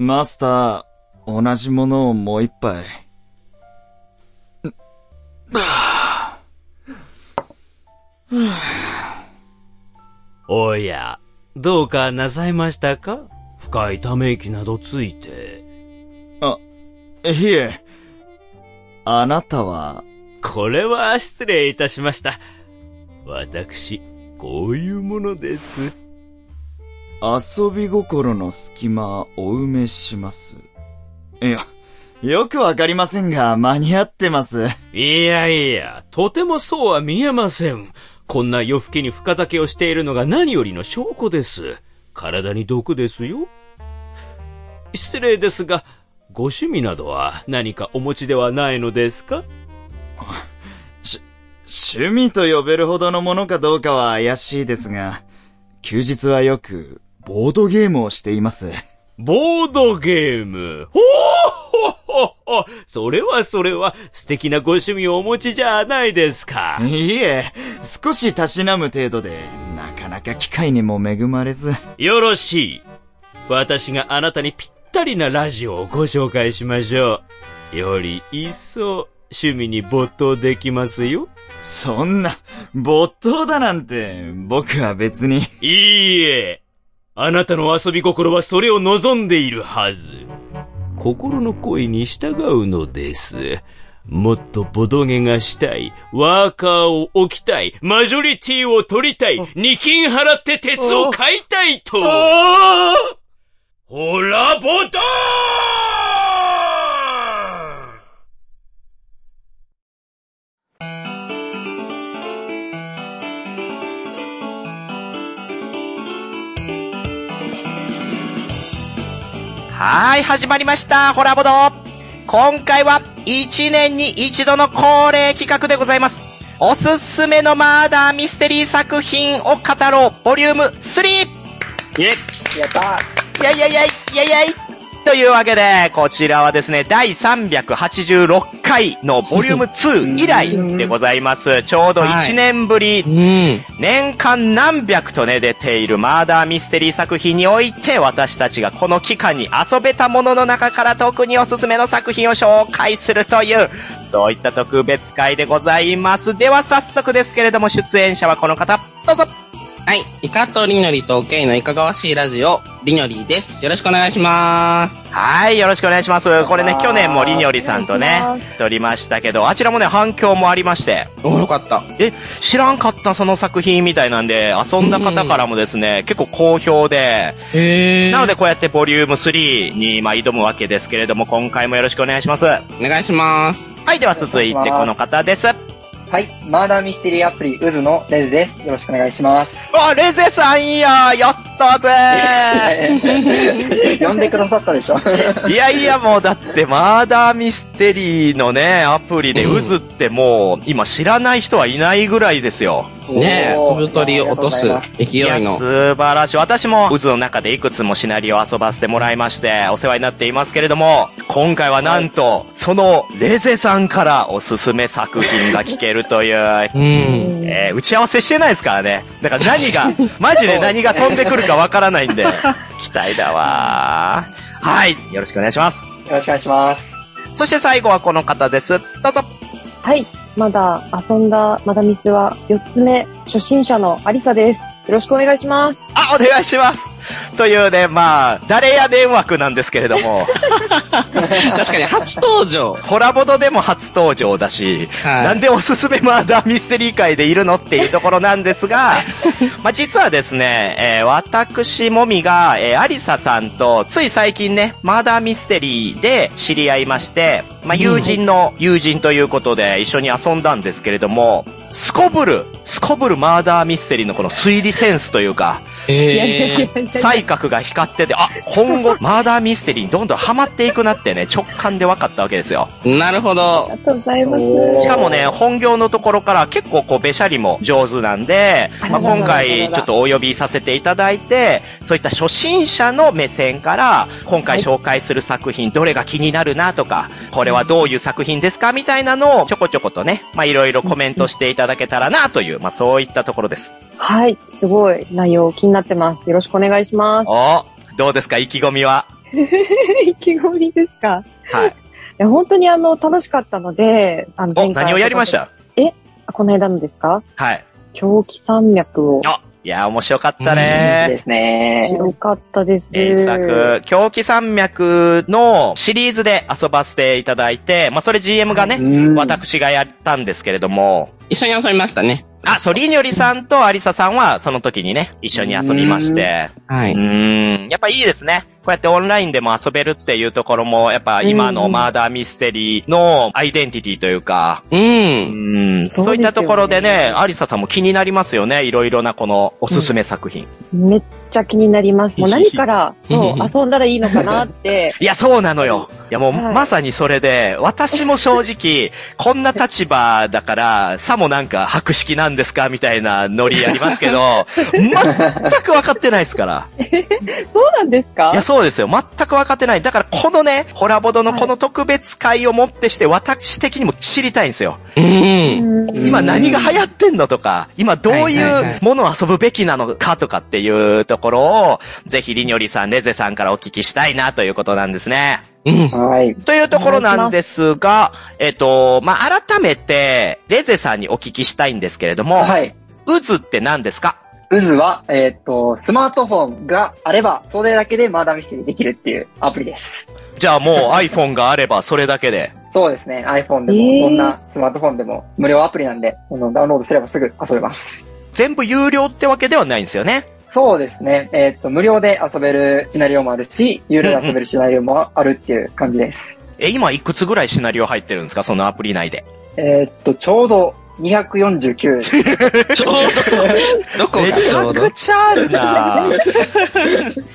マスター、同じものをもう一杯。おや、どうかなさいましたか？深いため息などついて。あ、いえ。あなたは、これは失礼いたしました。私、こういうものです。遊び心の隙間お埋めします。いや、よくわかりませんが、間に合ってます。いやいや、とてもそうは見えません。こんな夜更けに深酒をしているのが何よりの証拠です。体に毒ですよ。失礼ですが、ご趣味などは何かお持ちではないのですか？趣味と呼べるほどのものかどうかは怪しいですが、休日はよく、ボードゲームをしています。ボードゲーム。ほーほほほそれはそれは素敵なご趣味をお持ちじゃないですか。いえ、少したしなむ程度で、なかなか機会にも恵まれず。よろしい。私があなたにぴったりなラジオをご紹介しましょう。より一層趣味に没頭できますよ。そんな、没頭だなんて、僕は別に。いいえ。あなたの遊び心はそれを望んでいるはず。心の声に従うのです。もっとボドゲがしたい、ワーカーを置きたい、マジョリティを取りたい、二金払って鉄を買いたいと。ほら、ボタンはーい、始まりました、ホラボド。今回は、1年に一度の恒例企画でございます。おすすめのマーダーミステリー作品を語ろう、ボリューム 3! イェイ。やったいやいやいやいやいやいというわけで、こちらはですね、第386回のボリューム2以来でございます。ちょうど1年ぶり、うん。年間何百とね、出ているマーダーミステリー作品において、私たちがこの期間に遊べたものの中から特におすすめの作品を紹介するという、そういった特別会でございます。では早速ですけれども、出演者はこの方、どうぞはい。イカとりのりとケイのいかがわしいラジオ、りのりです。よろしくお願いします。はい、よろしくお願いします。これね、去年もりにょりさんとね、撮りましたけど、あちらもね、反響もありまして、お、よかった。え、知らんかったその作品みたいなんで、遊んだ方からもですね、結構好評で、へー。なのでこうやってボリューム3にまあ挑むわけですけれども、今回もよろしくお願いします。はお願いします。い、では続いてこの方です。はい。マーダーミステリーアプリ、渦のレズです。よろしくお願いします。あ、レゼさんや、やったぜ 呼んでくださったでしょ いやいやもうだってマーダーミステリーのね、アプリで渦ってもう、今知らない人はいないぐらいですよ。ねえ、飛ぶ鳥を落とす勢いや、の。素晴らしい。私も渦の中でいくつもシナリオを遊ばせてもらいまして、お世話になっていますけれども、今回はなんと、そのレゼさんからおすすめ作品が聞けるという、うん。えー打ち合わせしてないですからね。だから何が、マジで何が飛んでくるかわからないんで、期待だわーはい。よろしくお願いします。よろしくお願いします。そして最後はこの方です。どうぞ。はい。まだ遊んだマダミスは4つ目、初心者のアリサです。よろしくお願いします。あ、お願いします。というね、まあ、誰や電枠なんですけれども、確かに初登場。ホラボドでも初登場だし、はいなんでおすすめマーダーミステリー界でいるのっていうところなんですが、まあ実はですね、えー私もみが、えーアリサさんとつい最近ね、マーダーミステリーで知り合いまして、まあ友人の友人ということで一緒に遊んだんですけれども、すこぶる、すこぶるマーダーミステリーのこの推理センスというか、えー。才覚が光ってて、あ、今後、マーダーミステリーにどんどんハマっていくなってね、直感で分かったわけですよ。なるほどあ。りがとうございます。しかもね、本業のところから結構こう、べしゃりも上手なんで、まあ、今回ちょっとお呼びさせていただいて、そういった初心者の目線から、今回紹介する作品、どれが気になるなとか、これはどういう作品ですかみたいなのをちょこちょことね、まあ、いろいろコメントしていただけたらなという、まあ、そういったところです。はい。すごい内容気になってます。よろしくお願いします。おどうですか？意気込みは？意気込みですか？はい。いや、本当にあの、楽しかったので、あの、お、何をやりました？あこの間のですか？はい。狂気山脈を。あ、いや、面白かったいいね。ですね。強かったです。名作、狂気山脈のシリーズで遊ばせていただいて、まあ、それ GM がね、うん私がやったんですけれども、一緒に遊びましたね。あ、そう、りにょりさんとありささんはその時にね、一緒に遊びまして、はい。うーん、やっぱいいですね。こうやってオンラインでも遊べるっていうところも、やっぱ今のマーダーミステリーのアイデンティティというか、う。うんん、そうねそういったところでね、アリサさんも気になりますよね。いろいろなこのおすすめ作品。めっちゃ気になります。もう何から、そう、遊んだらいいのかなって。いや、そうなのよ。いや、もう、はいまさにそれで、私も正直、こんな立場だから、さもなんか白式なんですかみたいなノリありますけど、全く分かってないですから。そうなんですか？いや、そうですよ。全く分かってない。だから、このね、ホラボドのこの特別会をもってして、私的にも知りたいんですよ。うん。うん今何が流行ってんのとか、今どういうものを遊ぶべきなのかとかっていうところを、ぜひリニョリさん、レゼさんからお聞きしたいなということなんですね。うん。はい。というところなんですが、えっと、まあ、改めて、レゼさんにお聞きしたいんですけれども、はい。渦って何ですか？渦は、えっ、と、スマートフォンがあれば、それだけでマーダーミステリーできるっていうアプリです。じゃあもう iPhone があればそれだけで。そうですね。iPhone でえーも、どんなスマートフォンでも無料アプリなんで、このダウンロードすればすぐ遊べます。全部有料ってわけではないんですよね。そうですね。えっ、と、無料で遊べるシナリオもあるし、有料で遊べるシナリオもあるっていう感じです。え、今いくつぐらいシナリオ入ってるんですか？そのアプリ内で。えっ、と、ちょうど249です。ちょうど、どこめちゃく。ちゃあるな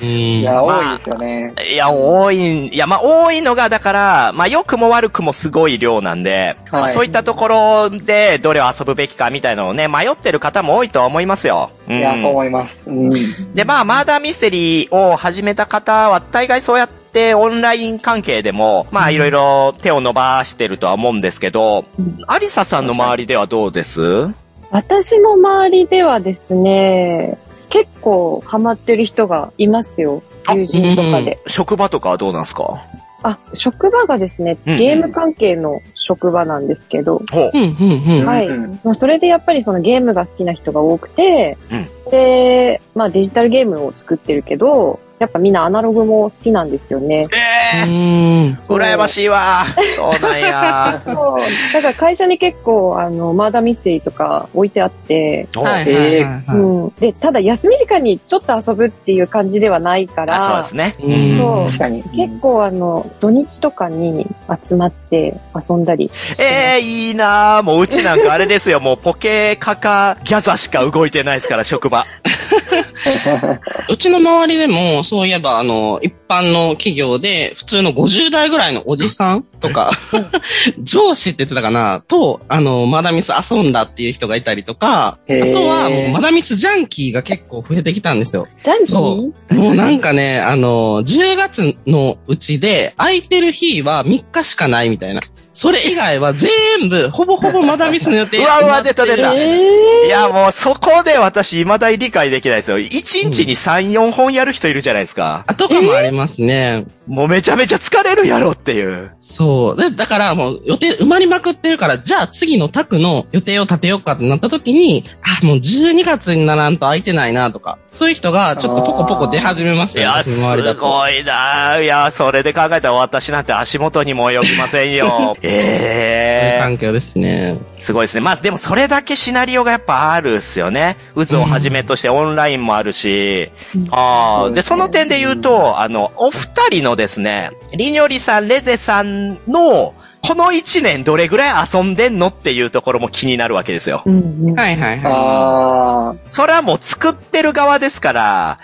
うん。いや、多いですよね。いや、多い、いや、まあ、多いのが、だから、まあ、良くも悪くもすごい量なんで、はいまあそういったところで、どれを遊ぶべきかみたいなのをね、迷ってる方も多いとは思いますよ。うんいや、そう思います。うん。で、まあ、マーダーミステリーを始めた方は、大概そうやってオンライン関係でも、まあ、いろいろ手を伸ばしてるとは思うんですけど、アリサさんの周りではどうです？私の周りではですね、結構ハマってる人がいますよ。あ友人とかで。職場とかはどうなんですか？あ、職場がですね、うん。うんゲーム関係の職場なんですけど、ほう。う。ん、うん、うん。はいうん。まあ、それでやっぱりそのゲームが好きな人が多くて、で、まあデジタルゲームを作ってるけど、やっぱみんなアナログも好きなんですよね。ええうん。羨ましいわ。そうなんや。そう。だから会社に結構、あの、マーダーミステリーとか置いてあって、おはい、はい、はい。うはいん。で、ただ休み時間にちょっと遊ぶっていう感じではないから、あ、そうですね。うんそう確かに。結構あの、土日とかに集まって遊んだり。ええいいなぁ。もううちなんかあれですよ。もうポケカかギャザしか動いてないですから、職場。うちの周りでも、そういえば、あの、一般の企業で、普通の50代ぐらいのおじさんとか、上司って言ってたかな、と、あの、マダミス遊んだっていう人がいたりとか、あとは、もうマダミスジャンキーが結構増えてきたんですよ。ジャンキそーもうなんかね、あの、10月のうちで、空いてる日は3日しかないみたいな。それ以外は全部、ほぼほぼマダミスの予定 うわうわ出た出たえいや、もうそこで私未だに理解できないですよ。1日に3、4本やる人いるじゃないですか。あとかもありますね。もうめちゃめちゃ疲れるやろっていう。そう。で、だからもう予定埋まりまくってるから、じゃあ次のタクの予定を立てようかってなった時に、あ、もう12月にならんと空いてないなとか、そういう人がちょっとポコポコ出始めましたよ、いや、私す。ごいないや、それで考えたら私なんて足元にも及びませんよ。ええ環境ですね。すごいですね。まあでもそれだけシナリオがやっぱあるっすよね。渦をはじめとしてオンラインもあるし。ああ、で、その点で言うと、あの、お二人のですね、リニョリさん、レゼさんの、この一年どれぐらい遊んでんのっていうところも気になるわけですよ。うんうん。はいはいはあそれはもう作ってる側ですから、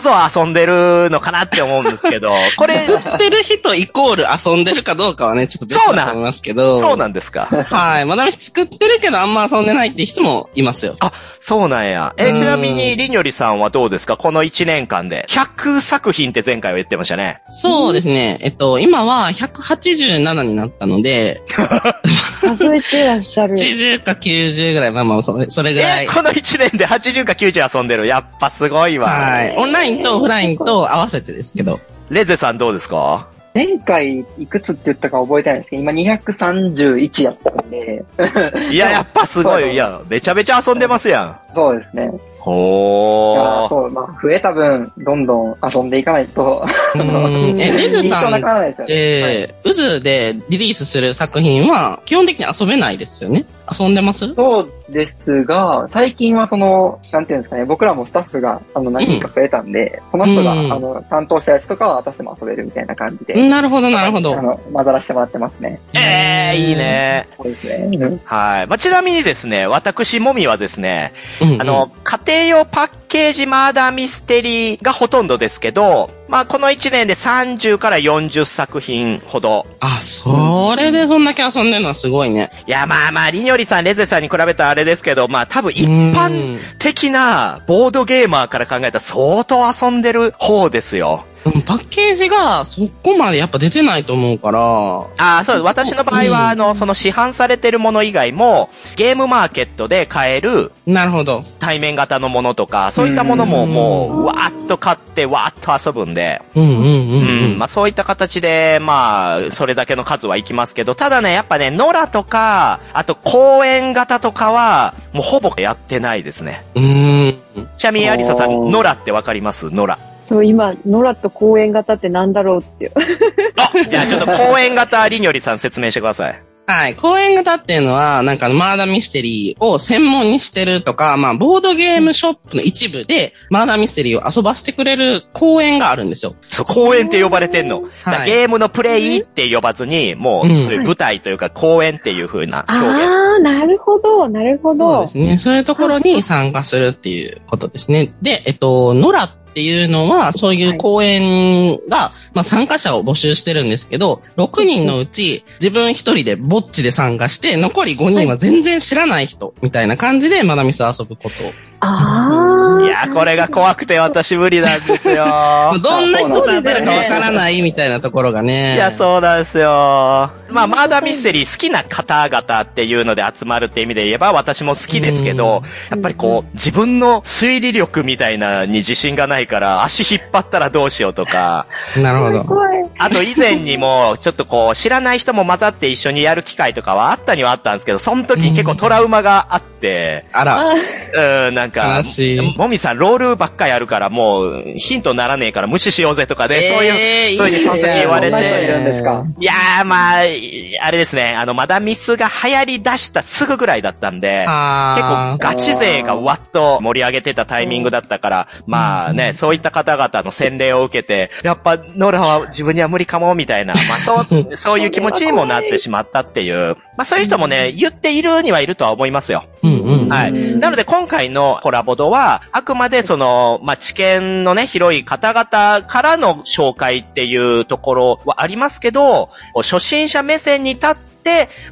さぞ遊んでるのかなって思うんですけど、これ、い。やってる人イコール遊んでるかどうかはね、ちょっと別そうなんだと思いますけど。そうなんですか。はい。まだみ作ってるけどあんま遊んでないって人もいますよ。あ、そうなんや。え、うんちなみに、りにょりさんはどうですか？この1年間で。100作品って前回は言ってましたね。そうですね。えっと、今は187になったので、数えてらっしゃる。80か90ぐらい、まあまあ、それそれぐらい。えこの1年で80か90遊んでる。やっぱすごいわ。はい。オンラインとオフラインと合わせてですけど。レゼさんどうですか？前回いくつって言ったか覚えてないんですけど、今231やったんで。いや、やっぱすごい。いや、めちゃめちゃ遊んでますやん。そうですね。ほー。そう、まあ、増えた分、どんどん遊んでいかないと。え、レズさん。え ー、渦でリリースする作品は、基本的に遊べないですよね遊んでます？そうですが、最近はその、なんていうんですかね、僕らもスタッフが、あの、何人か増えたんで、その人が、うんあの、担当したやつとかは私も遊べるみたいな感じで。なるほど、なるほどあ。の、混ざらせてもらってますね。ええいいね。そうですね。うんはい。まあ、ちなみにですね、私もみはですね、うんうんあの、家庭用パッケージマーダーミステリーがほとんどですけど、まあ、この1年で30から40作品ほど。あ、それでそんだけ遊んでるのはすごいね。いや、まあまあ、リニョリさん、レゼさんに比べたらあれですけど、まあ、多分一般的なボードゲーマーから考えたら相当遊んでる方ですよ。うんパッケージがそこまでやっぱ出てないと思うから、ああ、そう、私の場合は、あの、その市販されてるもの以外も、ゲームマーケットで買えるなるほど。対面型のものとか、そういったものももう、わーっと買って、わーっと遊ぶんで、うんうんうんううんん、まあそういった形で、まあ、それだけの数はいきますけど、ただね、やっぱね、野良とか、あと公園型とかは、もうほぼやってないですね。うーん。ちなみに、アリサさん、野良ってわかります？野良。そう、今、野良と公園型ってなんだろうっていう。あじゃあちょっと公園型リニョリさん説明してください。はい。公演型っていうのは、なんかマーダーミステリーを専門にしてるとか、まあ、ボードゲームショップの一部で、マーダーミステリーを遊ばせてくれる公演があるんですよ。そう、公園って呼ばれてんの。ゲームのプレイって呼ばずに、もう、うんそういう舞台というか公演っていう風な表現。あー、なるほど、なるほそうどで。すね。そういうところに参加するっていうことですね。で、えっと、ノラっていうのは、そういう公演が、まあ参加者を募集してるんですけど、6人のうち自分一人でぼっちで参加して、残り5人は全然知らない人、みたいな感じでマダミス遊ぶことを。あー。いや、これが怖くて私無理なんですよ。どんな人と当たるかわからないみたいなところがね。いや、そうなんですよ。まあ、マーダーミステリー好きな方々っていうので集まるって意味で言えば私も好きですけど、やっぱりこう、自分の推理力みたいなに自信がないから、足引っ張ったらどうしようとか、なるほど。あと以前にも、ちょっとこう、知らない人も混ざって一緒にやる機会とかはあったにはあったんですけど、その時に結構トラウマがあって、あら。うん、なんか。もみさん、ロールばっかりあるから、もう、ヒントならねえから無視しようぜとかで、そういう、えーそういうふうにその時言われて、るんですか？いやー、まあ、あれですね、あの、まだミスが流行り出したすぐぐらいだったんで、結構あガチ勢がわっと盛り上げてたタイミングだったから、まあね、そういった方々の洗礼を受けて、やっぱ、ノラは自分には無理かも、みたいな、まあそう、そういう気持ちにもなってしまったっていう、まあそういう人もね、言っているにはいるとは思いますよ。ーうんうん。はい。なので今回のコラボドは、あくまでその、まあ、知見のね、広い方々からの紹介っていうところはありますけど、初心者目線に立って、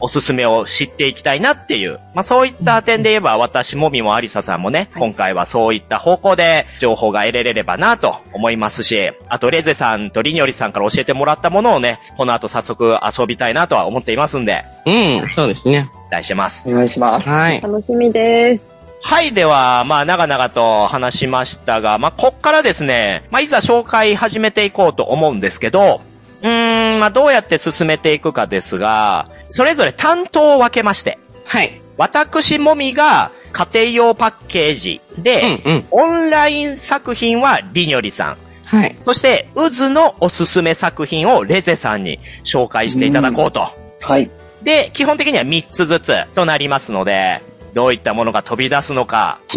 おすすめを知っていきたいなっていう。まあ、そういった点で言えば、私もみもありささんもね、今回はそういった方向で情報が得れればなと思いますし、あとレゼさんとリニョリさんから教えてもらったものをね、この後早速遊びたいなとは思っていますんで、うん、そうですね。期待してます。お願いします。はい。楽しみです。はい、では、まあ、長々と話しましたが、まあ、こっからですね、まあ、いざ紹介始めていこうと思うんですけど、うーん、まあ、どうやって進めていくかですが、それぞれ担当を分けまして、はい。私もみが家庭用パッケージで、うんうん。オンライン作品はりにょりさん、はい。そして、渦のおすすめ作品をレゼさんに紹介していただこうと。はい。で、基本的には3つずつとなりますので、どういったものが飛び出すのか。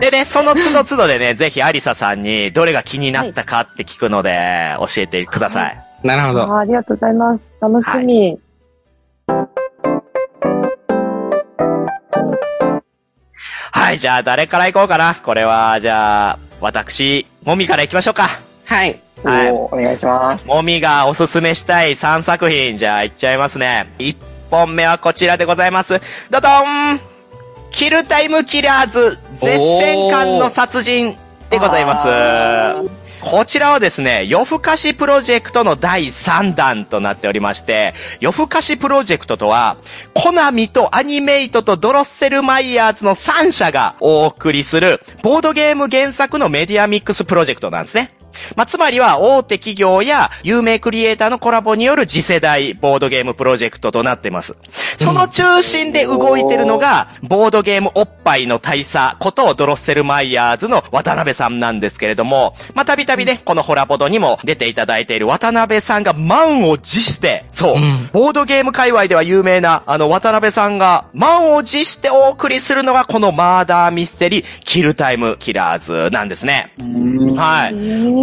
でね、その都度都度でね、ぜひアリサさんにどれが気になったかって聞くので、教えてください。なるほど。ありがとうございます。楽しみ。はい、じゃあ誰から行こうかな？これは、じゃあ、私、もみから行きましょうか。はい。はいお願いします。もみがおすすめしたい3作品、じゃあ行っちゃいますね。1本目はこちらでございます。ドドンキルタイムキラーズ絶戦艦の殺人でございます。こちらはですね、夜更かしプロジェクトの第3弾となっておりまして、夜更かしプロジェクトとは、コナミとアニメイトとドロッセルマイヤーズの3社がお送りする、ボードゲーム原作のメディアミックスプロジェクトなんですね。まあ、つまりは大手企業や有名クリエイターのコラボによる次世代ボードゲームプロジェクトとなっています。その中心で動いてるのが、ボードゲームおっぱいの大佐ことドロッセルマイヤーズの渡辺さんなんですけれども、まあ、たびたびね、このホラボドにも出ていただいている渡辺さんが満を持して、そう、うんボードゲーム界隈では有名な、あの、渡辺さんが満を持してお送りするのがこのマーダーミステリーキルタイムキラーズなんですね。はい。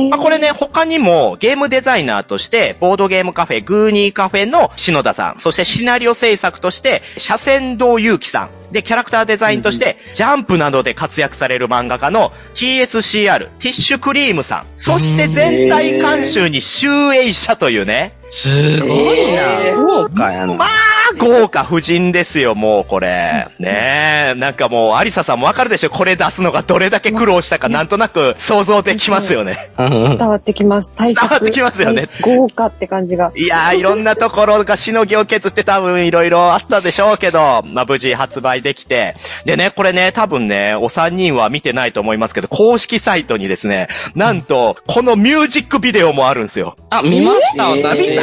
まあ、これね、他にもゲームデザイナーとして、ボードゲームカフェグーニーカフェの篠田さん、そしてシナリオ制作として、斜線道祐樹さん、で、キャラクターデザインとして、ジャンプなどで活躍される漫画家の TSCR、ティッシュクリームさん、そして全体監修に集英社というね、すごいな。えー豪華やな。まあ、豪華夫人ですよ、もうこれ。ねえ。なんかもう、アリサさんもわかるでしょ？これ出すのがどれだけ苦労したか、なんとなく想像できますよね。うん伝わってきます。伝 伝わってきますよね豪華って感じが。いやー、いろんなところがしのぎを削って多分いろいろあったでしょうけど、まあ無事発売できて。でね、これね、多分ね、お三人は見てないと思いますけど、公式サイトにですね、なんと、このミュージックビデオもあるんですよ。あ、見ました、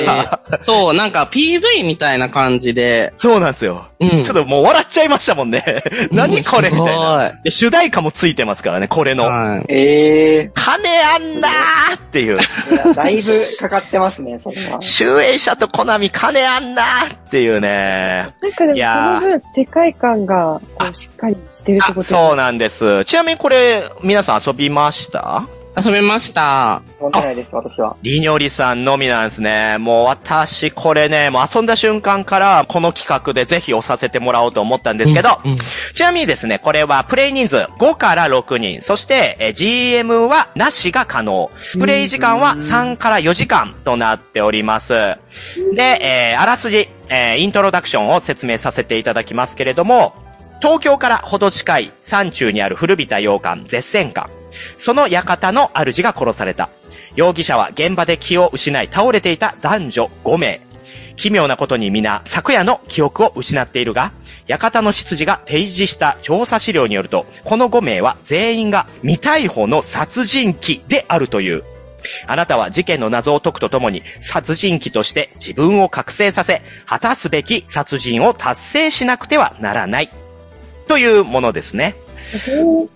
そう、なんか PV みたいな感じで。そうなんですよ。うんちょっともう笑っちゃいましたもんね。何これ？みたいな。すで、主題歌もついてますからね、これの。はい。ええ金あんなーっていう。いや、だいぶかかってますね、それは。集英社とコナミ金あんなーっていうね。なんかでもその分世界観がこうしっかりしてるってあ、ことそうなんです。ちなみにこれ、皆さん遊びました？遊びました。飲んでないです、私は。リニョリさんのみなんですね。もう私、これね、もう遊んだ瞬間から、この企画でぜひ押させてもらおうと思ったんですけど、うんうんちなみにですね、これはプレイ人数5から6人、そしてえー GM はなしが可能。プレイ時間は3から4時間となっております。で、えーあらすじ、えーイントロダクションを説明させていただきますけれども、東京からほど近い山中にある古びた洋館、絶戦館。その館の主が殺された。容疑者は現場で気を失い倒れていた男女5名。奇妙なことに皆、昨夜の記憶を失っているが、館の執事が提示した調査資料によると、この5名は全員が未逮捕の殺人鬼であるという。あなたは事件の謎を解くとともに、殺人鬼として自分を覚醒させ、果たすべき殺人を達成しなくてはならない。というものですね。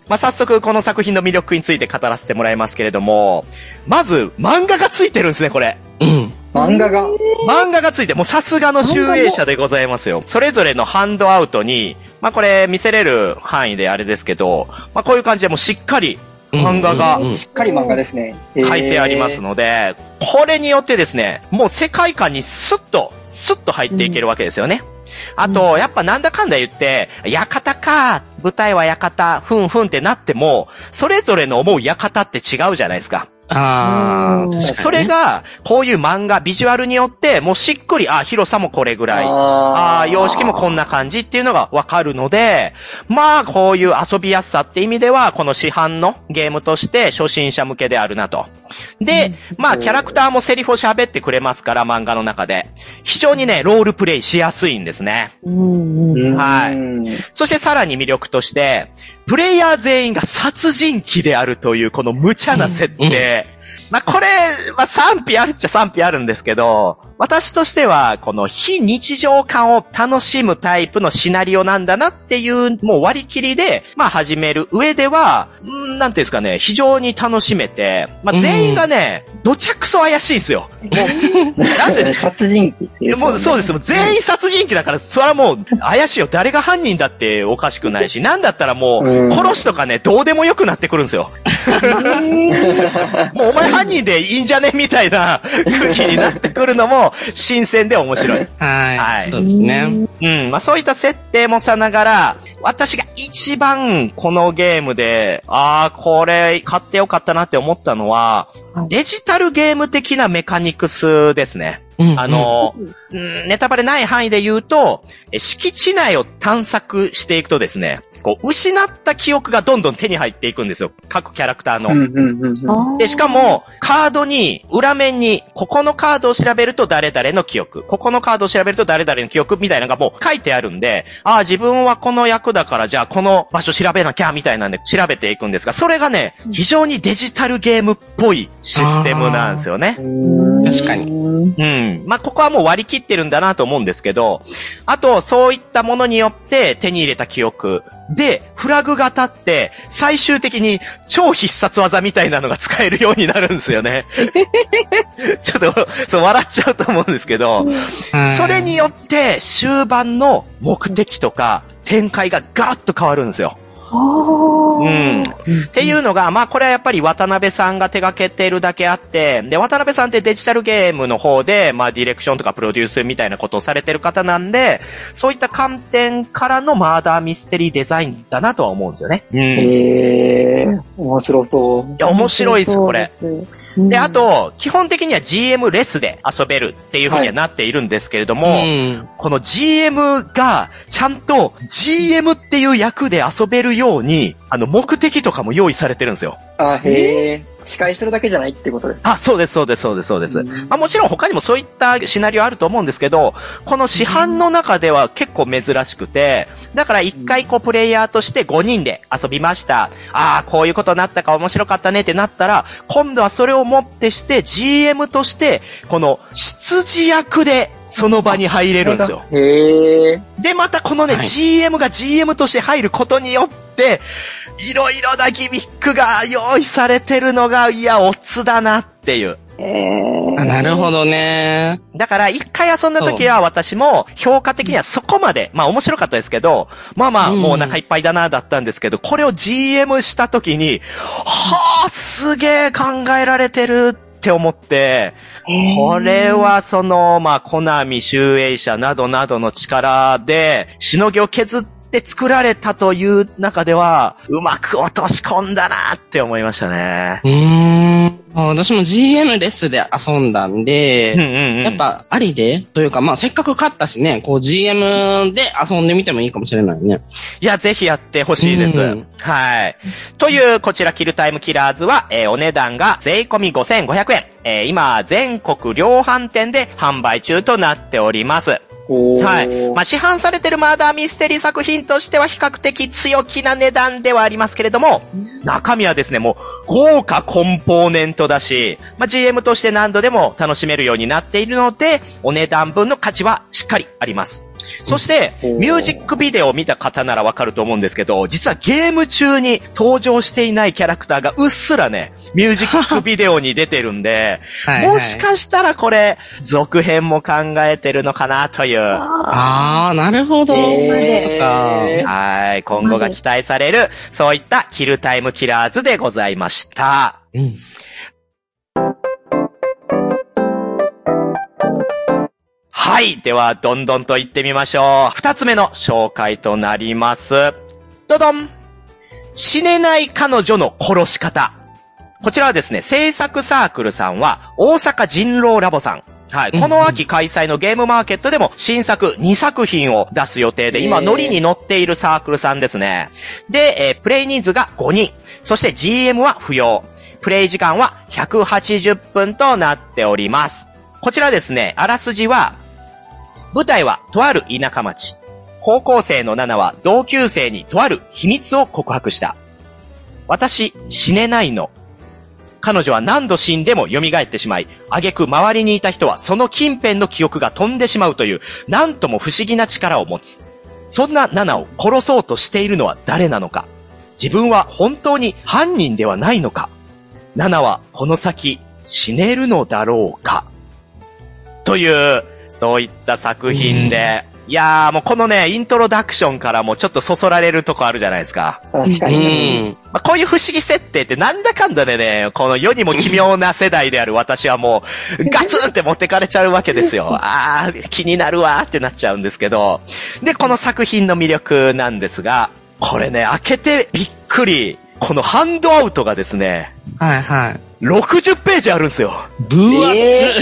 まあ、早速この作品の魅力について語らせてもらいますけれども、まず漫画がついてるんですね、これ。うん。漫画が。漫画がついて、もうさすがの集英社でございますよ。それぞれのハンドアウトに、まあこれ見せれる範囲であれですけど、まあこういう感じでもうしっかり漫画がうんうんうんしっかり漫画ですね。書いてありますので、これによってですね、もう世界観にスッと、スッと入っていけるわけですよね。あと、やっぱなんだかんだ言って、館か、舞台は館、ふんふんってなっても、それぞれの思う館って違うじゃないですか。ああ、うん確かに、ね。それが、こういう漫画、ビジュアルによって、もうしっくり、あ、広さもこれぐらい。ああ、様式もこんな感じっていうのがわかるので、まあ、こういう遊びやすさって意味では、この市販のゲームとして初心者向けであるなと。で、まあ、キャラクターもセリフを喋ってくれますから、漫画の中で。非常にね、ロールプレイしやすいんですね。はいうんそしてさらに魅力として、プレイヤー全員が殺人鬼であるというこの無茶な設定。まあこれ、まあ賛否あるっちゃ賛否あるんですけど、私としてはこの非日常感を楽しむタイプのシナリオなんだなっていうもう割り切りで、まあ始める上では、うんなんていうんですかね、非常に楽しめて、まあ全員がね、どちゃくそ怪しいんですよ。もう、なぜね、殺人鬼っていう、もうそうです。もう全員殺人鬼だから、それはもう怪しいよ。誰が犯人だっておかしくないし、なんだったらもう、うん殺しとかね、どうでもよくなってくるんですよ。もうお前犯人でいいんじゃね？みたいな空気になってくるのも新鮮で面白い。はい。はいそうですね。うん。まあそういった設定もさながら、私が一番このゲームで、ああ、これ買ってよかったなって思ったのははい、デジタルゲーム的なメカニクスですね。うんあ、の、うんネタバレない範囲で言うと、え敷地内を探索していくとですね、こう、失った記憶がどんどん手に入っていくんですよ。各キャラクターの。うんうんうんうん。で、しかも、カードに、裏面に、ここのカードを調べると誰々の記憶、ここのカードを調べると誰々の記憶みたいなのがもう書いてあるんで、ああ、自分はこの役だから、じゃあこの場所調べなきゃ、みたいなんで調べていくんですが、それがね、非常にデジタルゲームっぽいシステムなんですよね。確かにに。うん。まあ、ここはもう割り切ってるんだなと思うんですけど、あと、そういったものによって手に入れた記憶で、フラグが立って、最終的に超必殺技みたいなのが使えるようになるんですよね。ちょっと、そう、笑っちゃうと思うんですけど、はいそれによって終盤の目的とか展開がガラッと変わるんですよ。うん。っていうのが、まあこれはやっぱり渡辺さんが手掛けてるだけあって、で、渡辺さんってデジタルゲームの方で、まあディレクションとかプロデュースみたいなことをされてる方なんで、そういった観点からのマーダーミステリーデザインだなとは思うんですよね。うん。いえー、面白そう。や、面白いです、これ。うん。で、あと、基本的には GM レスで遊べるっていう風にはなっているんですけれども、うん。この GM が、ちゃんと GM っていう役で遊べるように、あの、目的とかも用意されてるんですよ。あ、へえ。司会してるだけじゃないってことです。あ、そうです、そうです、そうです、そうです。うんまあもちろん他にもそういったシナリオあると思うんですけど、この市販の中では結構珍しくて、だから一回こうプレイヤーとして5人で遊びました。ああ、こういうことになったか面白かったねってなったら、今度はそれをもってして GM として、この執事役でその場に入れるんですよ。へえ。で、またこのね、はい GM が GM として入ることによって、いろいろなギミックが用意されてるのが、いや、オツだなっていう。えーあなるほどね。だから、一回遊んだ時は私も評価的にはそこまで、まあ面白かったですけど、まあまあ、うんもうお腹いっぱいだな、だったんですけど、これを GM した時に、はあ、すげえ考えられてるって思って、これはその、まあ、コナミ、集英社などなどの力で、しのぎを削って作られたという中では、うまく落とし込んだなって思いましたね。うーん。私も GM レスで遊んだんで、うんうんうん。やっぱありでというか、まあせっかく勝ったしね、こう GM で遊んでみてもいいかもしれないね。いや、ぜひやってほしいです。うんはい。という、こちら、キルタイムキラーズは、えーお値段が税込み5500円。えー今、全国量販店で販売中となっております。はい。まあ、市販されてるマーダーミステリー作品としては比較的強気な値段ではありますけれども、中身はですね、もう豪華コンポーネントだし、まあ、GM として何度でも楽しめるようになっているので、お値段分の価値はしっかりあります。そして、うんミュージックビデオを見た方ならわかると思うんですけど、実はゲーム中に登場していないキャラクターがうっすらね、ミュージックビデオに出てるんで、はいはいもしかしたらこれ、続編も考えてるのかなという。ああ、なるほど。そういうことか。はい。今後が期待される、そういったキルタイムキラーズでございました。うん。はい。では、どんどんと行ってみましょう。二つ目の紹介となります。どどん死ねない彼女の殺し方。こちらはですね、制作サークルさんは、大阪人狼ラボさん。はい。この秋開催のゲームマーケットでも新作2作品を出す予定で、今、ノリに乗っているサークルさんですね。で、えープレイ人数が5人。そして GM は不要。プレイ時間は180分となっております。こちらですね、あらすじは、舞台はとある田舎町。高校生のナナは同級生にとある秘密を告白した。私、死ねないの。彼女は何度死んでも蘇ってしまい、挙句周りにいた人はその近辺の記憶が飛んでしまうという、なんとも不思議な力を持つ。そんなナナを殺そうとしているのは誰なのか。自分は本当に犯人ではないのか。ナナはこの先死ねるのだろうか。という、そういった作品で、いやーもうこのね、イントロダクションからもちょっとそそられるとこあるじゃないですか。う確かに。ん。まあ、こういう不思議設定ってなんだかんだでね、この世にも奇妙な世代である私はもう、ガツンって持ってかれちゃうわけですよ。あー、気になるわーってなっちゃうんですけど。で、この作品の魅力なんですが、これね、開けてびっくり。このハンドアウトがですね、はいはい。60ページあるんですよ。分厚、え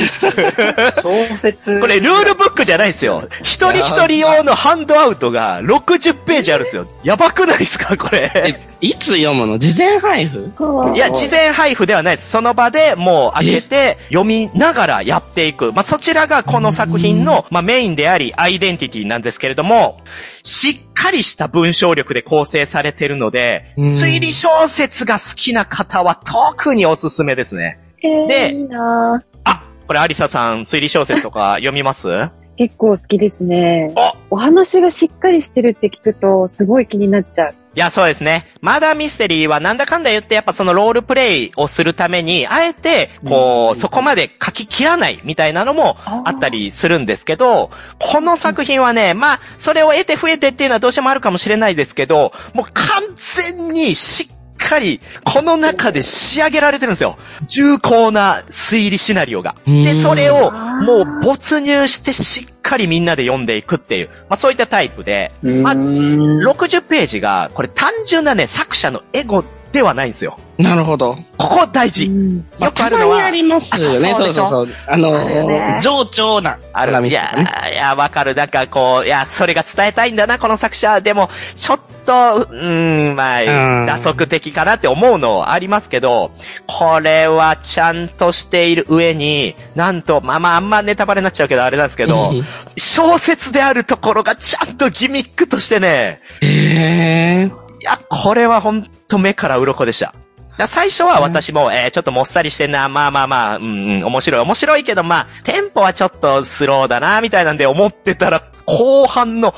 小説。これルールブックじゃないですよ。一人一人用のハンドアウトが60ページあるんですよ。やばくないですかこれ。え、いつ読むの？事前配布？いや、事前配布ではないです。その場でもう開けて読みながらやっていく。まあ、そちらがこの作品の、まあ、メインであり、アイデンティティなんですけれども、しっかりした文章力で構成されてるので、うん推理小説が好きな方は特におすすめですね。えでー、いいなあ、これアリサさん、推理小説とか 読みます？結構好きですねお。お話がしっかりしてるって聞くと、すごい気になっちゃう。いや、そうですね。マーダーミステリーはなんだかんだ言ってやっぱそのロールプレイをするために、あえて、こう、そこまで書き切らないみたいなのもあったりするんですけど、この作品はね、まあ、それを得て増えてっていうのはどうしてもあるかもしれないですけど、もう完全にしっかり、この中で仕上げられてるんですよ。重厚な推理シナリオが。で、それをもう没入してしっかりみんなで読んでいくっていう、まあそういったタイプで、まあ60ページが、これ単純なね、作者のエゴではないんですよ。なるほど。ここ大事。よくあるのはたまにありますよね。あそそうそうそう。あのあるよね上調な。ある。ね。や、いや、わかる。なんかこう、いや、それが伝えたいんだな、この作者。でも、ちょっと、うーん、まうんあ、打足的かなって思うのはありますけど、これはちゃんとしている上に、なんと、まあまあ、あんまネタバレになっちゃうけど、あれなんですけどうん、小説であるところがちゃんとギミックとしてね、へー。いや、これはほんと目から鱗でした。だ最初は私も、えーちょっともっさりしてんな、まあまあまあ、うん、うん、面白い、面白いけど、まあ、テンポはちょっとスローだな、みたいなんで思ってたら、後半の、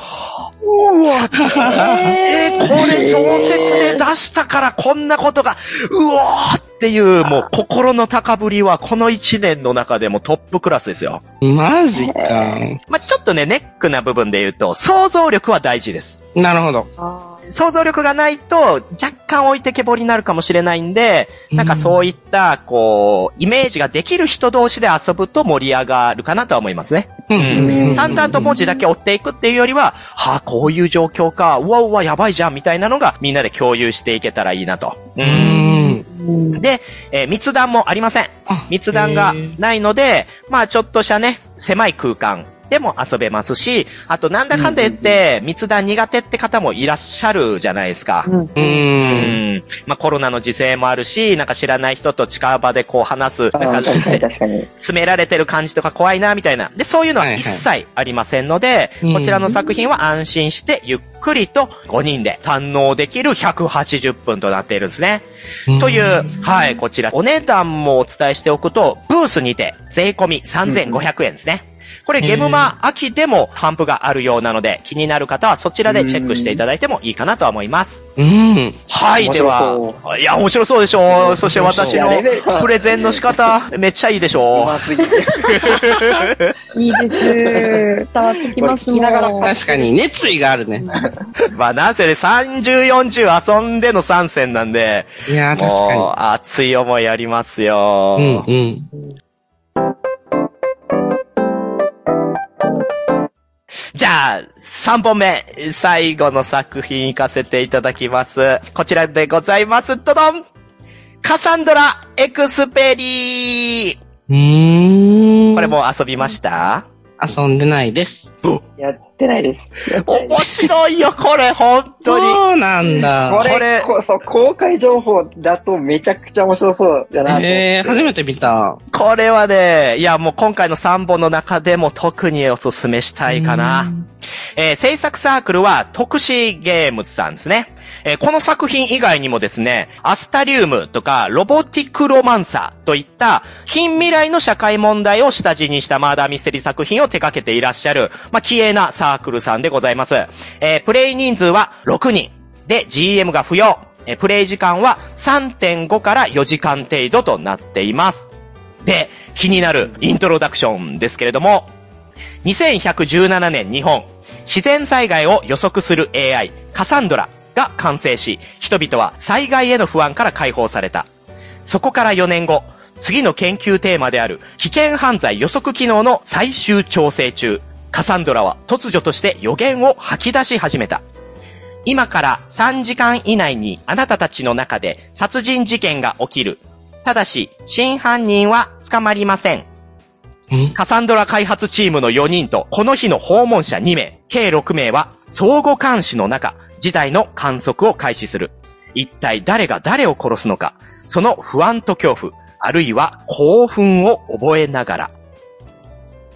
うわ、えーこれ小説で出したからこんなことが、うわーっていう、もう心の高ぶりはこの一年の中でもトップクラスですよ。マジか。まあ、ちょっとね、ネックな部分で言うと、想像力は大事です。なるほど。想像力がないと、若干置いてけぼりになるかもしれないんで、なんかそういった、こう、イメージができる人同士で遊ぶと盛り上がるかなとは思いますね。うん。淡々と文字だけ追っていくっていうよりは、はあ、こういう状況か、うわうわ、やばいじゃん、みたいなのがみんなで共有していけたらいいなと。う。うんん。で、えー密談もありません。あ密談がないので、まあちょっとしたね、狭い空間でも遊べますし、あとなんだかんだ言って、密談苦手って方もいらっしゃるじゃないですか。うんう。うんん。まあコロナの時勢もあるし、なんか知らない人と近場でこう話す、あなんかー確かに確かに。詰められてる感じとか怖いな、みたいな。で、そういうのは一切ありませんので、はいはいこちらの作品は安心してゆっくりと5人で堪能できる180分となっているんですね。という、はい、こちら、お値段もお伝えしておくと、ブースにて税込み3500円ですね。これゲムマ秋でも頒布があるようなので、気になる方はそちらでチェックしていただいてもいいかなとは思います。うん。はい、ではそ、いや、面白そうでしょう。そして私のプレゼンの仕方、めっちゃいいでしょう。い。いいです。伝わってきますこれ聞きながらもん。確かに熱意があるね。まあ、なんせね、30、40遊んでの参戦なんで、いやー、確かに。熱い思いありますよ。うんうん。じゃあ、3本目、最後の作品行かせていただきます。こちらでございます。どどんカサンドラエクスペリーうーん。これもう遊びました？遊んでないです。やってないです。やってないで面す白いよ、これ、本当に。そうなんだ。これこれこそう、公開情報だとめちゃくちゃ面白そうだなと思って。えー、初めて見た。これはね、いやもう今回の3本の中でも特におすすめしたいかな。えー制作サークルは特殊ゲームズさんですね。えーこの作品以外にもですね、アスタリウムとかロボティクロマンサーといった近未来の社会問題を下地にしたマーダーミステリー作品を手掛けていらっしゃる、まあ、綺麗なサークルさんでございます。えープレイ人数は6人。で、GM が不要。えプレイ時間は3.5から4時間程度となっています。で、気になるイントロダクションですけれども、2117年日本、自然災害を予測する AI、カサンドラが完成し、人々は災害への不安から解放された。そこから4年後、次の研究テーマである危険犯罪予測機能の最終調整中、カサンドラは突如として予言を吐き出し始めた。今から3時間以内にあなたたちの中で殺人事件が起きる。ただし、真犯人は捕まりません。カサンドラ開発チームの4人と、この日の訪問者2名、計6名は、相互監視の中、事態の観測を開始する。一体誰が誰を殺すのか、その不安と恐怖、あるいは興奮を覚えながら。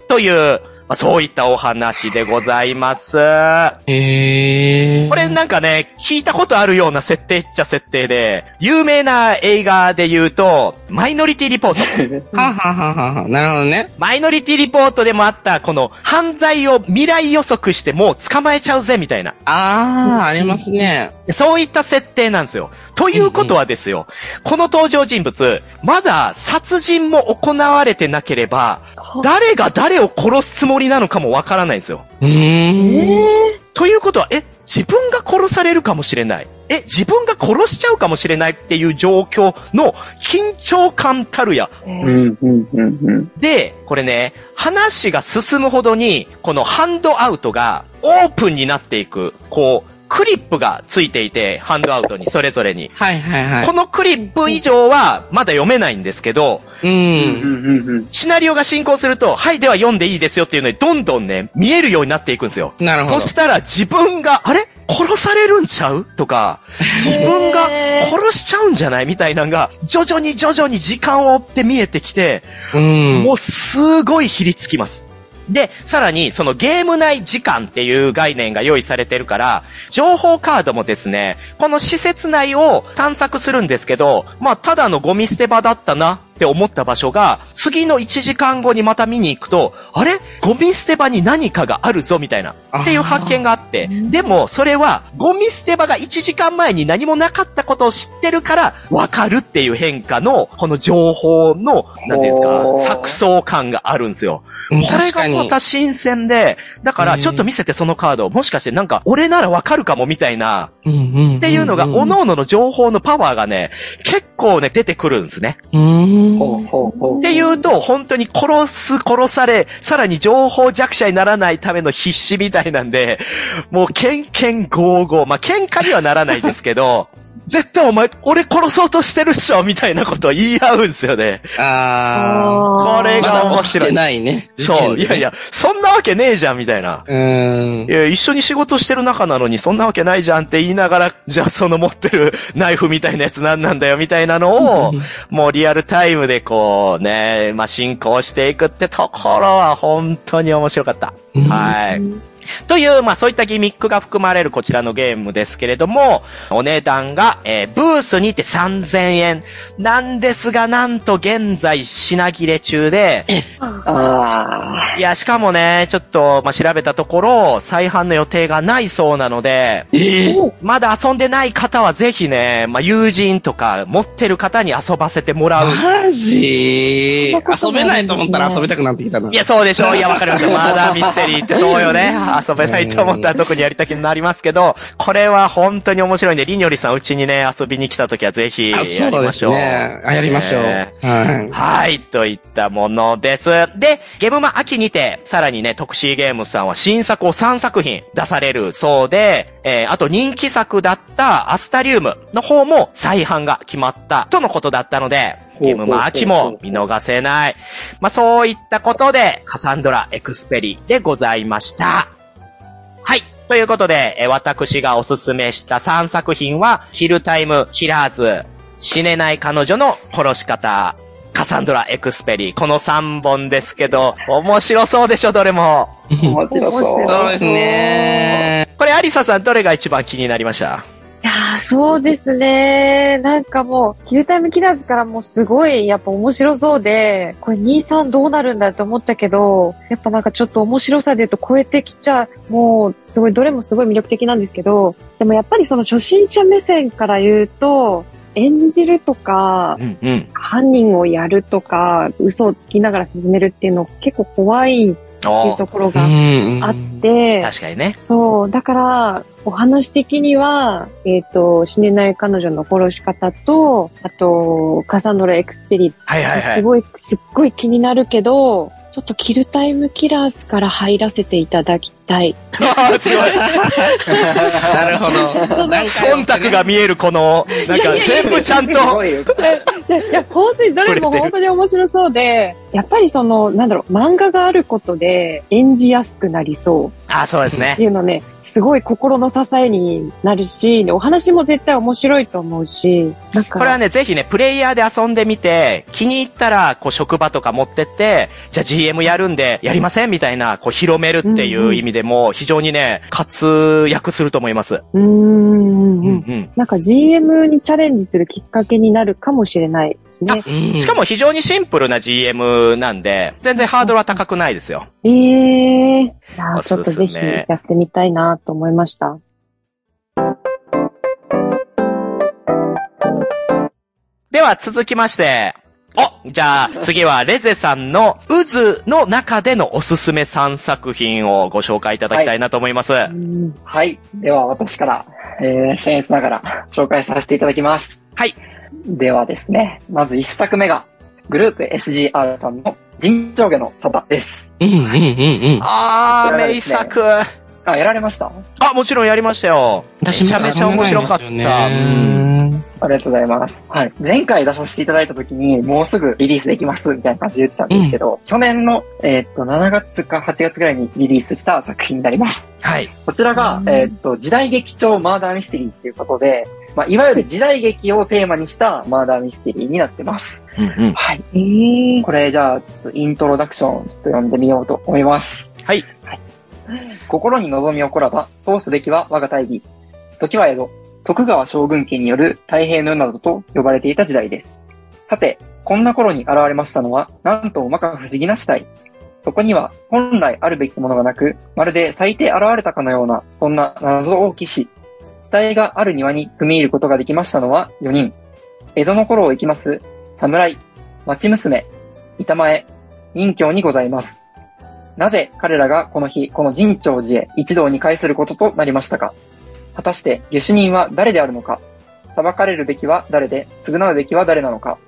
という、まあ、そういったお話でございます。へー。これなんかね、聞いたことあるような設定っちゃ設定で、有名な映画で言うと、マイノリティリポート。はんはんはんはんはん。なるほどね。マイノリティリポートでもあった、この犯罪を未来予測してもう捕まえちゃうぜみたいな。あー、ありますね。そういった設定なんですよ。ということはですよ、この登場人物、まだ殺人も行われてなければ、誰が誰を殺すつもりなのかもわからないんですよ。うーん。ということは、え、自分が殺されるかもしれない。え、自分が殺しちゃうかもしれないっていう状況の緊張感たるや。うん、うん、うん、うん。で、これね、話が進むほどに、このハンドアウトがオープンになっていく、こう、クリップがついていて、ハンドアウトに、それぞれに。はいはいはいこ。のクリップ以上はまだ読めないんですけど、う。ん。シナリオが進行すると、はい、では読んでいいですよっていうのに、どんどんね、見えるようになっていくんですよ。なるほどそ。したら自分が、あれ？殺されるんちゃう？とか、自分が殺しちゃうんじゃない？みたいなのが、徐々に徐々に時間を追って見えてきて、うん。もうすごいひりつきます。で、さらに、そのゲーム内時間っていう概念が用意されてるから、情報カードもですね、この施設内を探索するんですけど、まあ、ただのゴミ捨て場だったな。って思った場所が、次の1時間後にまた見に行くと、あれ？ゴミ捨て場に何かがあるぞみたいな、っていう発見があって、でも、それは、ゴミ捨て場が1時間前に何もなかったことを知ってるから、わかるっていう変化の、この情報の、なんていうんですか、錯綜感があるんですよ。うんこれがまた新鮮で、だからちょっと見せてそのカード、もしかしてなんか俺ならわかるかもみたいな。っていうのが、各々の情報のパワーがね、結構ね、出てくるんですね。うん。ほうほうほう。っていうと、本当に殺す、殺され、さらに情報弱者にならないための必死みたいなんで、もう、ケンケンゴーゴー。まあ、喧嘩にはならないですけど、絶対お前、俺殺そうとしてるっしょみたいなことを言い合うんですよね。あー。これまが面白いだ起きて。ないね。そう。いやいや。や、そんなわけねえじゃん、みたいな。うーんい。や、一緒に仕事してる仲なのにそんなわけないじゃんって言いながら、じゃあその持ってるナイフみたいなやつ何なんだよみたいなのを、もうリアルタイムでこうね、まあ、進行していくってところは本当に面白かった。うんはい。という、まあそういったギミックが含まれるこちらのゲームですけれども、お値段が、えーブースにて3000円なんですが、なんと現在品切れ中で、あいや、しかもね、ちょっと、まあ、調べたところ、再販の予定がないそうなので、まだ遊んでない方はぜひね、まあ、友人とか持ってる方に遊ばせてもらう。マジ？遊べないと思ったら遊びたくなってきたな。いや、そうでしょう。いや、わかりますよ。まだミステリーってそうよね。遊べないと思ったら特にやりたくなりますけど、これは本当に面白いんで、りにょりさんうちにね、遊びに来た時はぜひやあ、りましょう。すね。あ、やりましょう。ねはい。はい、といったものです。で、ゲームマ秋にて、さらにね、特シーゲームズさんは新作を3作品出されるそうで、えー、あと人気作だったアスタリウムの方も再販が決まったとのことだったので、ゲームマ秋も見逃せない。まあ、そういったことで、カサンドラエクスペリでございました。はい。ということで、えー私がおすすめした3作品は、キルタイムキラーズ、死ねない彼女の殺し方、カサンドラエクスペリ、この3本ですけど、面白そうでしょ、どれも。あ、面白そう。そうですね。これ、アリサさん、どれが一番気になりました？いやーそうですね。なんかもう、キルタイムキラーズからもうすごい、やっぱ面白そうで、これ2、3どうなるんだって思ったけど、やっぱなんかちょっと面白さで言うと超えてきちゃう、もうすごい、どれもすごい魅力的なんですけど、でもやっぱりその初心者目線から言うと、演じるとか、うんうん。犯人をやるとか、嘘をつきながら進めるっていうの結構怖いっていうおところうがんあって、確かにね。そう、だから、お話的には、えっ、と、死ねない彼女の殺し方と、あと、カサンドラエクスペリ、はいはいはい。すごい、すっごい気になるけど、ちょっとキルタイムキラーズから入らせていただきたい。あーすごい。なるほど。忖度が見えるこの、なんか全部ちゃんすと、ごいや、本当にどれも本当に面白そうで、やっぱりその、なんだろう、漫画があることで演じやすくなりそうあ、そうですねって。いうのね、すごい心の支えになるし、お話も絶対面白いと思うし、なんか、これはね、ぜひね、プレイヤーで遊んでみて、気に入ったら、こう、職場とか持ってって、じゃあ GM やるんで、やりませんみたいな、こう、広めるっていう意味でも、非常にね、活躍すると思います。うーんうんなんか GM にチャレンジするきっかけになるかもしれないですね。うん。しかも非常にシンプルな GM なんで、全然ハードルは高くないですよ。ええー。ちょっとぜひやってみたいなと思いました。では続きまして、おじゃあ次はレゼさんの渦の中でのおすすめ3作品をご紹介いただきたいなと思います。うんはい。では私から、えー、僭越ながら紹介させていただきます。はい。ではですね、まず1作目が、グループ SGR さんの人上下の沙汰です。うんうんうんうん。あー、ね作。あ、やられました？あ、もちろんやりましたよ。私めちゃめちゃ面白かった。ありがとうございます。はい。前回出させていただいた時に、もうすぐリリースできますみたいな感じで言ってたんですけど、去年の、えーっと、7月か8月ぐらいにリリースした作品になります。はい。こちらが、えーっと、時代劇調マーダーミステリーっていうことで、まあ、いわゆる時代劇をテーマにしたマーダーミステリーになってます。うんうん。はい。えー、これじゃあ、ちょっとイントロダクションをちょっと読んでみようと思います。はい。心に望み起こらば、通すべきは我が大義。時は江戸、徳川将軍家による太平の世などと呼ばれていた時代です。さて、こんな頃に現れましたのは、なんとおまか不思議な死体。そこには、本来あるべきものがなく、まるで咲いて現れたかのような、そんな謎多き死。死体がある庭に組み入ることができましたのは4人。江戸の頃を生きます、侍、町娘、板前、任教にございます。なぜ彼らがこの日、この神長寺へ一堂に会することとなりましたか？果たして、下手人は誰であるのか？裁かれるべきは誰で、償うべきは誰なのか？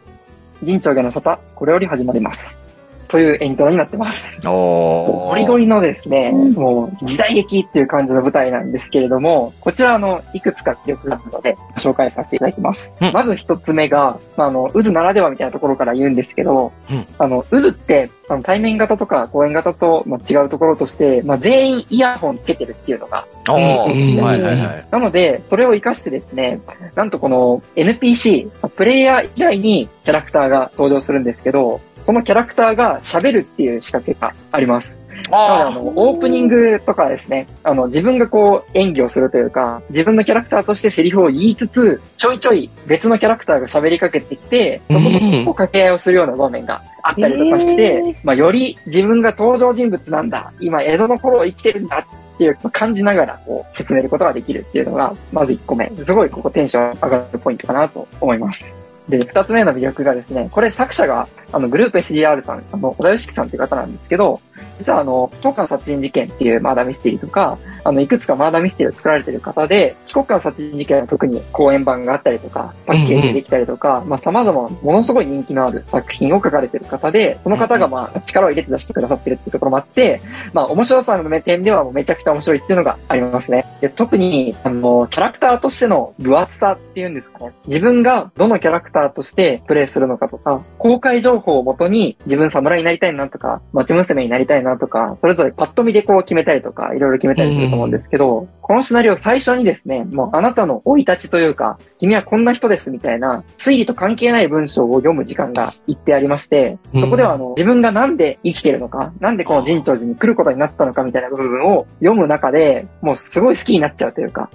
神長家の沙汰、これより始まります。というエントロになってます。おゴリゴリのですね、もう時代劇っていう感じの舞台なんですけれども、こちらあの、いくつか記録があるので、紹介させていただきます。うんまず一つ目が、まあ、あの、渦ならではみたいなところから言うんですけど、うんあの、渦って、あの、対面型とか公演型と、まあ、違うところとして、まあ、全員イヤホンつけてるっていうのがおーうんはいはいはい。なので、それを活かしてですね、なんとこの NPC、プレイヤー以外にキャラクターが登場するんですけど、そのキャラクターが喋るっていう仕掛けがあります。なので、あの、オープニングとかですね、あの、自分がこう、演技をするというか、自分のキャラクターとしてセリフを言いつつ、ちょいちょい別のキャラクターが喋りかけてきて、そこと掛け合いをするような場面があったりとかして、へーまあ、より自分が登場人物なんだ、今江戸の頃を生きてるんだっていうまあ感じながら、こう、進めることができるっていうのが、まず1個目。すごいここテンション上がるポイントかなと思います。で、二つ目の魅力がですね、これ作者が、あの、グループ SGR さん、あの、小田良樹さんっていう方なんですけど、実はあの、東海殺人事件っていうマーダーミステリーとか、あの、いくつかマーダーミステリーを作られてる方で、帰国間殺人事件は特に講演版があったりとか、パッケージでできたりとか、まあ様々なものすごい人気のある作品を書かれてる方で、その方がまあ力を入れて出してくださってるっていうところもあって、まあ面白さの点ではもうめちゃくちゃ面白いっていうのがありますね。で特に、あの、キャラクターとしての分厚さっていうんですかね。自分がどのキャラクターとしてプレイするのかとか、公開情報をもとに自分侍になりたいなとか、町娘になりたいなとか、それぞれパッと見でこう決めたりとか、いろいろ決めたりすると思うんですけど、このシナリオ最初にですね、もうあなたの生い立ちというか、君はこんな人ですみたいな、推理と関係ない文章を読む時間が言ってありまして、そこではあの、自分がなんで生きてるのか、なんでこの神長寺に来ることになったのかみたいな部分を読む中で、もうすごい好きになっちゃうというか、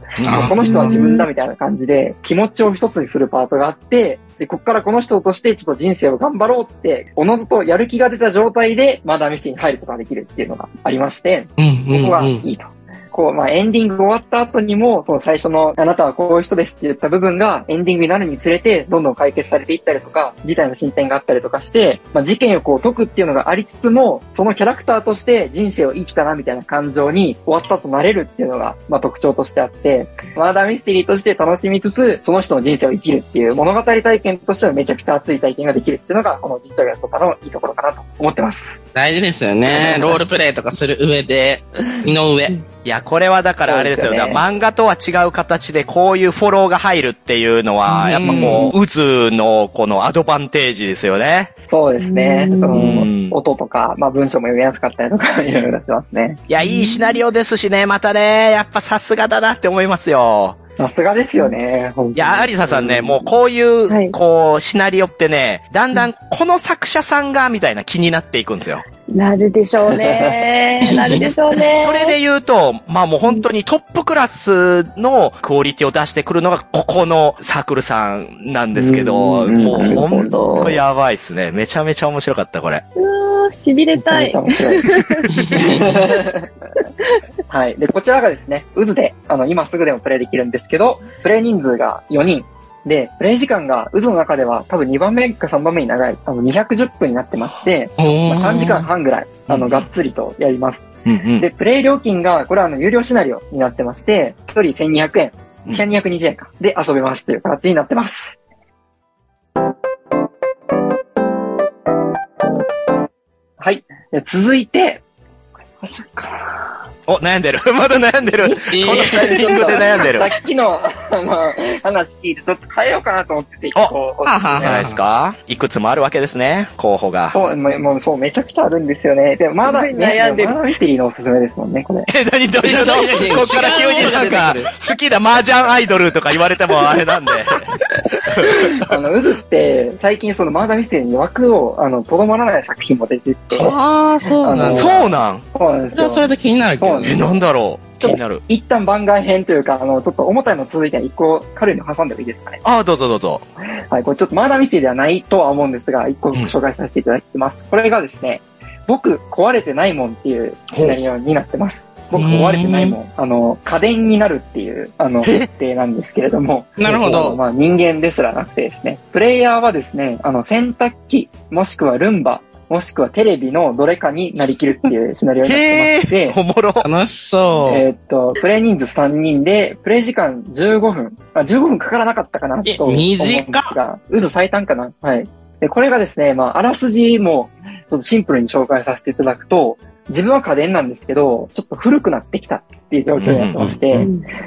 この人は自分だみたいな感じで、気持ちを一つにするパートがあって、で、こっからこの人としてちょっと人生を頑張ろうって、おのずとやる気が出た状態で、マーダーミステに入ることができるっていうのがありまして、うんうんここがうんいいと。こう、まあ、エンディング終わった後にも、その最初の、あなたはこういう人ですって言った部分が、エンディングになるにつれて、どんどん解決されていったりとか、事態の進展があったりとかして、まあ、事件をこう解くっていうのがありつつも、そのキャラクターとして人生を生きたなみたいな感情に終わったとなれるっていうのが、まあ、特徴としてあって、マーダーミステリーとして楽しみつつ、その人の人生を生きるっていう物語体験としてはめちゃくちゃ熱い体験ができるっていうのが、この実はやったのいいところかなと思ってます。大事ですよね。ロールプレイとかする上で、身の上。いや、これはだからあれですよすよね漫画とは違う形でこういうフォローが入るっていうのは、やっぱこう、渦のこのアドバンテージですよね。そうですね。うん音とか、まあ文章も読みやすかったりとか、いろいろしますね。いや、いいシナリオですしね、またね、やっぱさすがだなって思いますよ。さすがですよね。いや、アリサさんね、もうこういう、はいこう、シナリオってね、だんだんこの作者さんが、みたいな気になっていくんですよ。なるでしょうね。なるでしょうね。それで言うと、まあもう本当にトップクラスのクオリティを出してくるのが、ここのサークルさんなんですけど、うんもう本ど当やばいっすね。めちゃめちゃ面白かった、これ。うわーしびれたい。めちゃめちゃ面白い。はい。で、こちらがですね、渦で、あの、今すぐでもプレイできるんですけど、プレイ人数が4人。で、プレイ時間が渦の中では多分2番目か3番目に長い、あの、210分になってまして、まあ、3時間半ぐらい、あの、うんがっつりとやります。うんうん。で、プレイ料金が、これはあの、有料シナリオになってまして、1人1200円、うん1220円か、で遊べますという形になってます。はい。で続いて、これどうしようかな。お、悩んでる。まだ悩んでる。このタイミングで悩んでる。さっきの、あの、話聞いて、ちょっと変えようかなと思ってて、一個ははいですかいくつもあるわけですね、候補が。そう、もう、もうそう、めちゃくちゃあるんですよね。でも、まだ、ね、悩んでるまだミステリーのおすすめですもんね、これ。え、何どういうの？こっから急になんか、好きな麻雀アイドルとか言われてもあれなんで。あの、渦って、最近そのマーダーミステリーに枠を、あの、とどまらない作品も出てて、そああ、そうなんだ。そうなん？うなんですよ。それはそれで気になるけどえ、ね。なんだろう気になる。一旦番外編というか、あの、ちょっと重たいの続いて一個軽いの挟んでもいいですかね。ああ、どうぞどうぞ。はい、これちょっとマーダーミステリーではないとは思うんですが、一個ご紹介させていただきます。これがですね、僕壊れてないもんっていうシナリオになってます。僕壊れてないもん。あの、家電になるっていう、あの、設定なんですけれども。なるほどえっとまあ人間ですらなくてですね。プレイヤーはですね、あの、洗濯機、もしくはルンバ、もしくはテレビのどれかになりきるっていうシナリオになってまして、おもろ。楽しそう。えーっと、プレイ人数3人で、プレイ時間15分。あ、15分かからなかったかなえと思うんですが、渦最短かな？はい。で、これがですね、まあ、あらすじも、ちょっとシンプルに紹介させていただくと、自分は家電なんですけど、ちょっと古くなってきたっていう状況になってまして、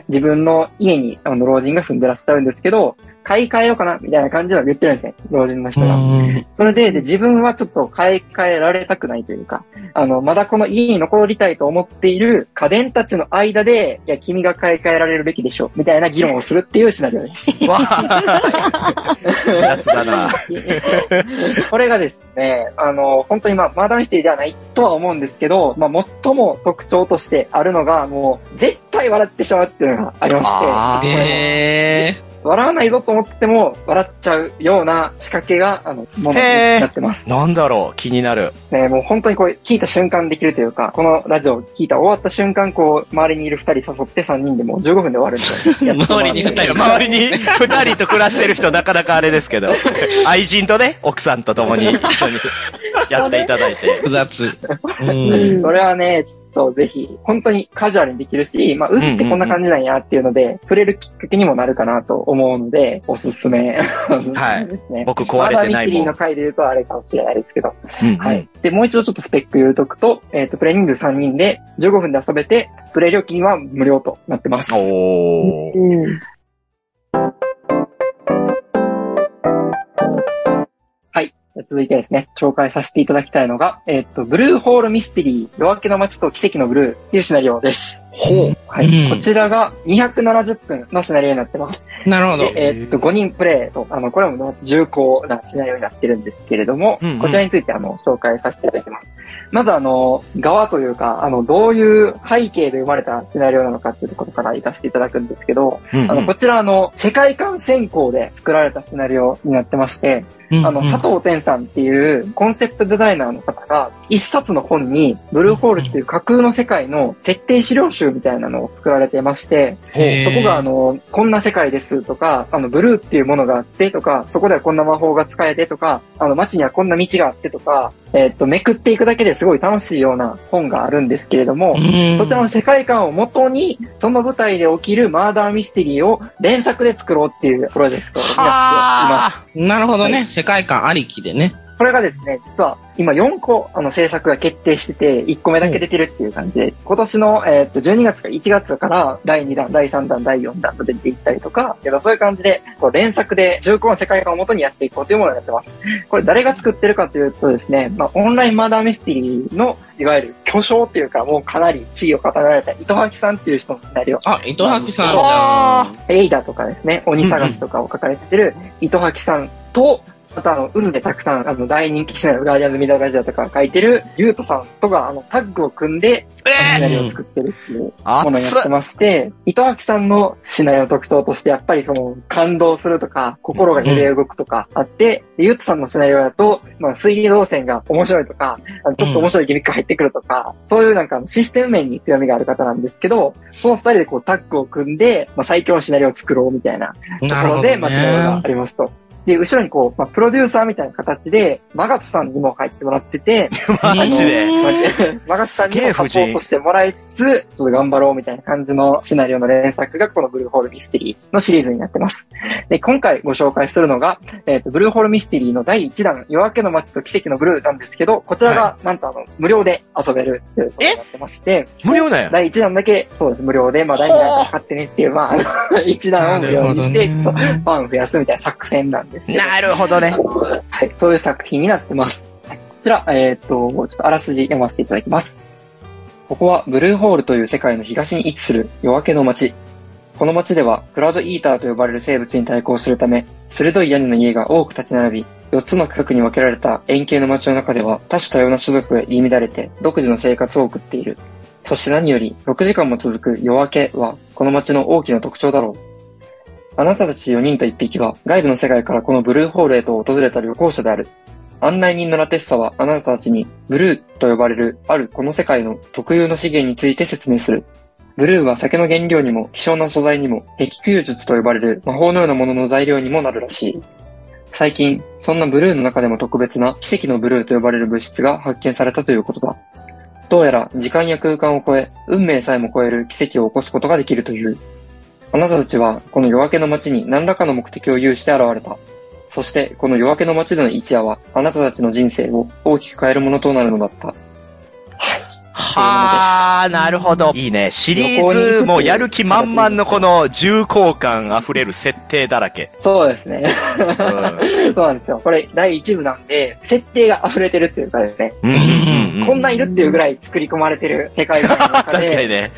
自分の家にあの老人が住んでらっしゃるんですけど、買い替えようかなみたいな感じでは言ってるんですね、老人の人が。うんそれでで、自分はちょっと買い替えられたくないというか、あの、まだこの家に残りたいと思っている家電たちの間で、いや、君が買い替えられるべきでしょ、みたいな議論をするっていうシナリオです。わあ。やつだな。これがですね、あの、本当にまあ、マーダーミステリーではないとは思うんですけど、まあ、最も特徴としてあるのが、もう、絶対笑ってしまうっていうのがありまして、え笑わないぞと思っても、笑っちゃうような仕掛けが、あの、ものになってます。なんだろう。気になる。ね、もう本当にこれ聞いた瞬間できるというか、このラジオ聞いた終わった瞬間、こう、周りにいる二人誘って三人でもう15分で終わるんで。や周りに二人。周りに二人と暮らしてる人なかなかあれですけど、愛人とね、奥さんと共に一緒にやっていただいて。複雑。ううんん。それはね、ちょっとぜひ、本当にカジュアルにできるし、まあ、渦ってこんな感じなんやっていうので、触れるきっかけにもなるかなと思うので、おすすめ。おすすめですね。僕壊れてないまだミステリもんーの回で言うとあれかもしれないですけど。うんはい。で、もう一度ちょっとスペック言うとくと、えっ、と、プレイ人数3人で15分で遊べて、プレイ料金は無料となってます。おー。うん続いてですね、紹介させていただきたいのが、えっ、と、ブルーホールミステリー、夜明けの街と奇跡のブルーっていうシナリオです。ほう。はい。うんこちらが270分のシナリオになってます。なるほど。で、えっと、5人プレイと、あの、これも重厚なシナリオになってるんですけれども、うんうんこちらについて、あの、紹介させていただきます。まず、あの、側というか、あの、どういう背景で生まれたシナリオなのかっていうところから行かせていただくんですけど、うんあの、こちら、あの、世界観先行で作られたシナリオになってまして、あの、佐藤天さんっていうコンセプトデザイナーの方が、一冊の本に、ブルーホールっていう架空の世界の設定資料集みたいなのを作られてまして、そこがあの、こんな世界ですとか、あの、ブルーっていうものがあってとか、そこではこんな魔法が使えてとか、あの、街にはこんな道があってとか、えーっと、めくっていくだけですごい楽しいような本があるんですけれども、うんそちらの世界観をもとに、その舞台で起きるマーダーミステリーを連作で作ろうっていうプロジェクトになっています。なるほどね、はい世界観ありきでね。これがですね、実は今4個あの制作が決定してて、1個目だけ出てるっていう感じで、今年の、えー、と12月か1月から第2弾、第3弾、第4弾と出ていったりとか、そういう感じで、こう連作で重厚な世界観をもとにやっていこうというものをやってます。これ誰が作ってるかというとですね、まあ、オンラインマーダーミステリーの、いわゆる巨匠っていうか、もうかなり地位を語られた糸巻さんっていう人のシナリオ。あ、糸吐さんじあゃん。エイダとかですね、鬼探しとかを書かれてる糸巻さんと、あとあの、渦でたくさん、あの、大人気シナリオ、ガーディアンズ・ミドラジアとか書いてる、ゆうとさんとか、あの、タッグを組んで、シナリオを作ってるっていうものをやってまして、糸脇さんのシナリオの特徴として、やっぱりその、感動するとか、心が揺れ動くとかあって、でゆうとさんのシナリオだと、まあ、推理動線が面白いとか、あのちょっと面白いギミックが入ってくるとか、そういうなんかシステム面に強みがある方なんですけど、その二人でこうタッグを組んで、まあ、最強のシナリオを作ろうみたいなところで、まあ、シナリオがね。ありますと。で、後ろにこう、まあ、プロデューサーみたいな形で、マガトさんにも入ってもらってて、マジで？まあマガトさんにもサポートしてもらいつつ、ちょっと頑張ろうみたいな感じのシナリオの連作がこのブルーホールミステリーのシリーズになってます。で、今回ご紹介するのが、えっ、と、ブルーホールミステリーの第1弾、夜明けの街と奇跡のブルーなんですけど、こちらが、なんとあの、無料で遊べるっていうことになってまして、無料なんや。第1弾だけ、そうです、無料で、まあ、第2弾から買ってねっていう、まああの、1弾を無料にして、ねちょっとファンを増やすみたいな作戦なんですけど、なるほどね。はい、そういう作品になってます。はいこちら、えーっと、ちょっとあらすじ読ませていただきます。ここはブルーホールという世界の東に位置する夜明けの街。この街ではクラウドイーターと呼ばれる生物に対抗するため、鋭い屋根の家が多く立ち並び、4つの区画に分けられた円形の街の中では多種多様な種族が入り乱れて独自の生活を送っている。そして何より6時間も続く夜明けはこの街の大きな特徴だろう。あなたたち4人と1匹は外部の世界からこのブルーホールへと訪れた旅行者である。案内人のラテッサはあなたたちにブルーと呼ばれるあるこの世界の特有の資源について説明する。ブルーは酒の原料にも希少な素材にも壁球術と呼ばれる魔法のようなものの材料にもなるらしい。最近、そんなブルーの中でも特別な奇跡のブルーと呼ばれる物質が発見されたということだ。どうやら時間や空間を超え、運命さえも超える奇跡を起こすことができるという。あなたたちはこの夜明けの街に何らかの目的を有して現れた。そしてこの夜明けの街での一夜はあなたたちの人生を大きく変えるものとなるのだった。はあ、なるほど。いいね。シリーズもやる気満々のこの重厚感溢れる設定だらけ。そうですね。うん そうなんですよ。これ第1部なんで、設定が溢れてるっていうかですね、うんこんなんいるっていうぐらい作り込まれてる世界観の中 確かにで、ね。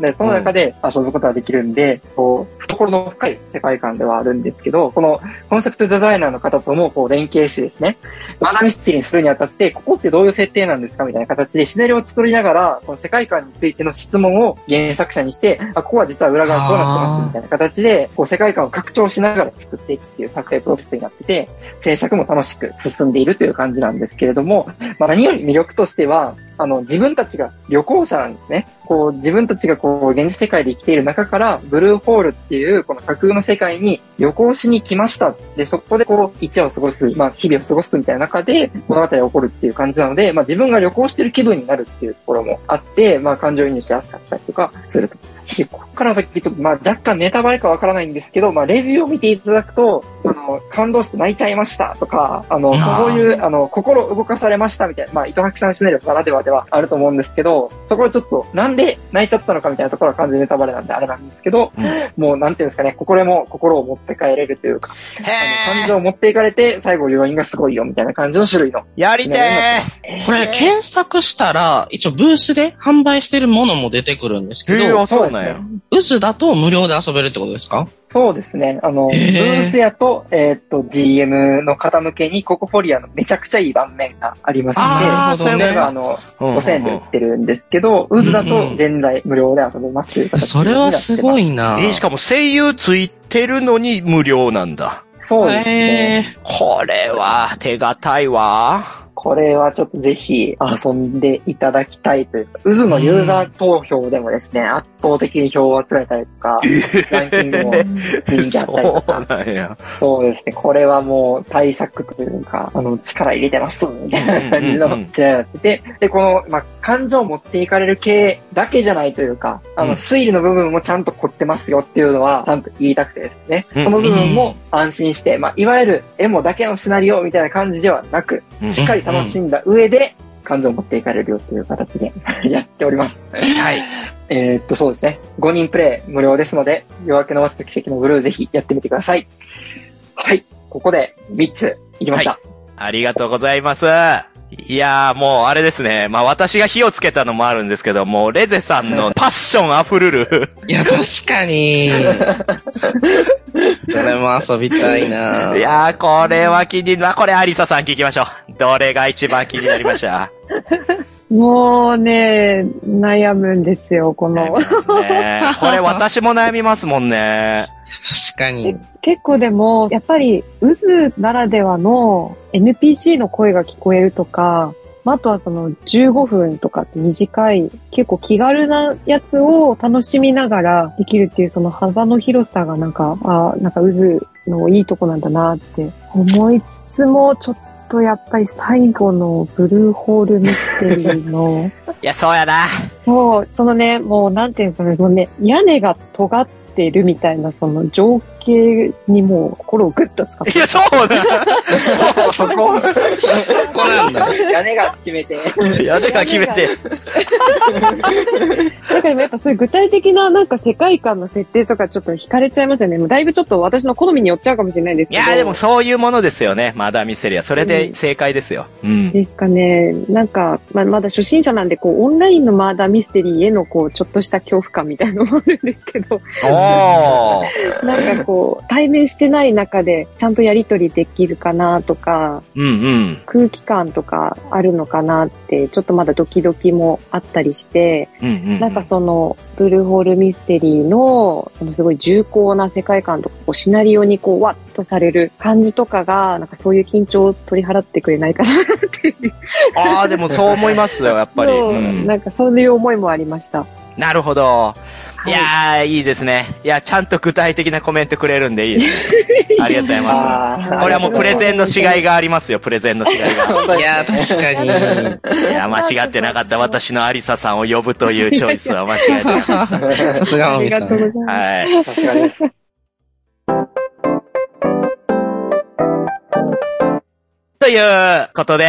で その中で遊ぶことができるんで、こう、懐の深い世界観ではあるんですけど、このコンセプトデザイナーの方ともこう連携してですね、マナミステリーにするにあたって、ここってどういう設定なんですかみたいな形でシナリオを作りながら、この世界観についての質問を原作者にして、あ、ここは実は裏側こうなってますみたいな形で、こう世界観を拡張しながら作っていくっていう作成プロセスになってて、制作も楽しく進んでいるという感じなんですけれども、まあ、何より魅力としては、あの、自分たちが旅行者なんですね。こう、自分たちがこう、現実世界で生きている中から、ブルーホールっていう、この架空の世界に旅行しに来ました。で、そこでこう、一夜を過ごす、まあ、日々を過ごすみたいな中で、物語が起こるっていう感じなので、まあ、自分が旅行してる気分になるっていうところもあって、まあ、感情移入しやすかったりとかすると。で、ここから先、ちょっと、まあ、若干ネタバレかわからないんですけど、まあ、レビューを見ていただくと、あの、感動して泣いちゃいましたとか、あの、そういう、あの、心動かされましたみたいな、まあ、糸吐きさんシナリオならではではあると思うんですけど、そこでちょっと、なんで泣いちゃったのかみたいなところは完全にネタバレなんであれなんですけど、もう、なんていうんですかね、これも心を持って帰れるというか、あの感情を持っていかれて、最後余韻がすごいよみたいな感じの種類の。やりてシナリオになってます。これ、検索したら、一応ブースで販売してるものも出てくるんですけー。へえ、ど、あ、そうなんや。渦だと無料で遊べるってことですか？そうですね。あの、ブへーースやと、えーっと、GM の方向けにココフォリアのめちゃくちゃいい盤面がありまして、それがあの、うん5000円で売ってるんですけど、ウズだと現在無料で遊べますという形それはすごい。いなえーしかも声優ついてるのに無料なんだ。そうですね。へこれは手堅いわ。これはちょっとぜひ遊んでいただきたいというか、渦のユーザー投票でもですね、圧倒的に票を集めたりとか、ランキングも人気あったりとそうか、なんや。そうですね、これはもう対策というか、あの、力入れてます、みたいな感じの試合をやってて、で、この、まあ、感情を持っていかれる系だけじゃないというか、あの、うん推理の部分もちゃんと凝ってますよっていうのは、ちゃんと言いたくてですね。うんその部分も安心して、まあ、いわゆるエモだけのシナリオみたいな感じではなく、うんしっかり楽しんだ上で、感情を持っていかれるよっていう形で やっております。はい。えーっと、そうですね。5人プレイ無料ですので、夜明けの街と奇跡のブルーぜひやってみてください。はい。ここで3ついきました。ありがとうございます。いやー、もうあれですね。まあ私が火をつけたのもあるんですけども、レゼさんのパッション溢るる。いや、確かに。どれも遊びたいないやー、これは気にな、これアリサさん聞きましょう。どれが一番気になりました？もうね、悩むんですよ、この。ね。これ私も悩みますもんね。確かに。結構でも、やっぱり、渦ならではの NPC の声が聞こえるとか、まああとはその15分とかって短い、結構気軽なやつを楽しみながらできるっていうその幅の広さがなんか、あなんか渦のいいとこなんだなって思いつつも、ちょっとやっぱり最後のブルーホールミステリーの、いや、そうやな。そう、そのね、もうなんていうんですかね、もうね、屋根が尖ってているみたいな、その状景にもう心をグッと使っていや、そうだ。そう、そこ、ここなんだ。屋根が決めて。屋根が決めて。だからやっぱそういう具体的ななんか世界観の設定とかちょっと惹かれちゃいますよね。もうだいぶちょっと私の好みによっちゃうかもしれないですけど。いや、でもそういうものですよね。マダーミステリア。それで正解ですよ。うん。ですかね。なんか、まあ、まだ初心者なんで、こう、オンラインのマーダーミステリーへの、こう、ちょっとした恐怖感みたいなのもあるんですけど、おー。なんかこう、対面してない中で、ちゃんとやりとりできるかなとか、うんうん。空気感とかあるのかなって、ちょっとまだドキドキもあったりして、うんうん。なんかその、ブルーホールミステリーの、そのすごい重厚な世界観とか、シナリオにこう、ワッとされる感じとかが、なんかそういう緊張を取り払ってくれないかなっていう。ああ、でもそう思いますよ、やっぱり。うんなんかそういう思いもありました。なるほど。いいやー、いいですね。いや、ちゃんと具体的なコメントくれるんでいいですね。ありがとうございまあす。これはもうプレゼンのしがいがありますよ、プレゼンのしがいが。いや、確かに。いや、間違ってなかった。私のアリサさんを呼ぶというチョイスは間違えてなかっさすがあまみさん。りがとうございた。ます。はい。ということで、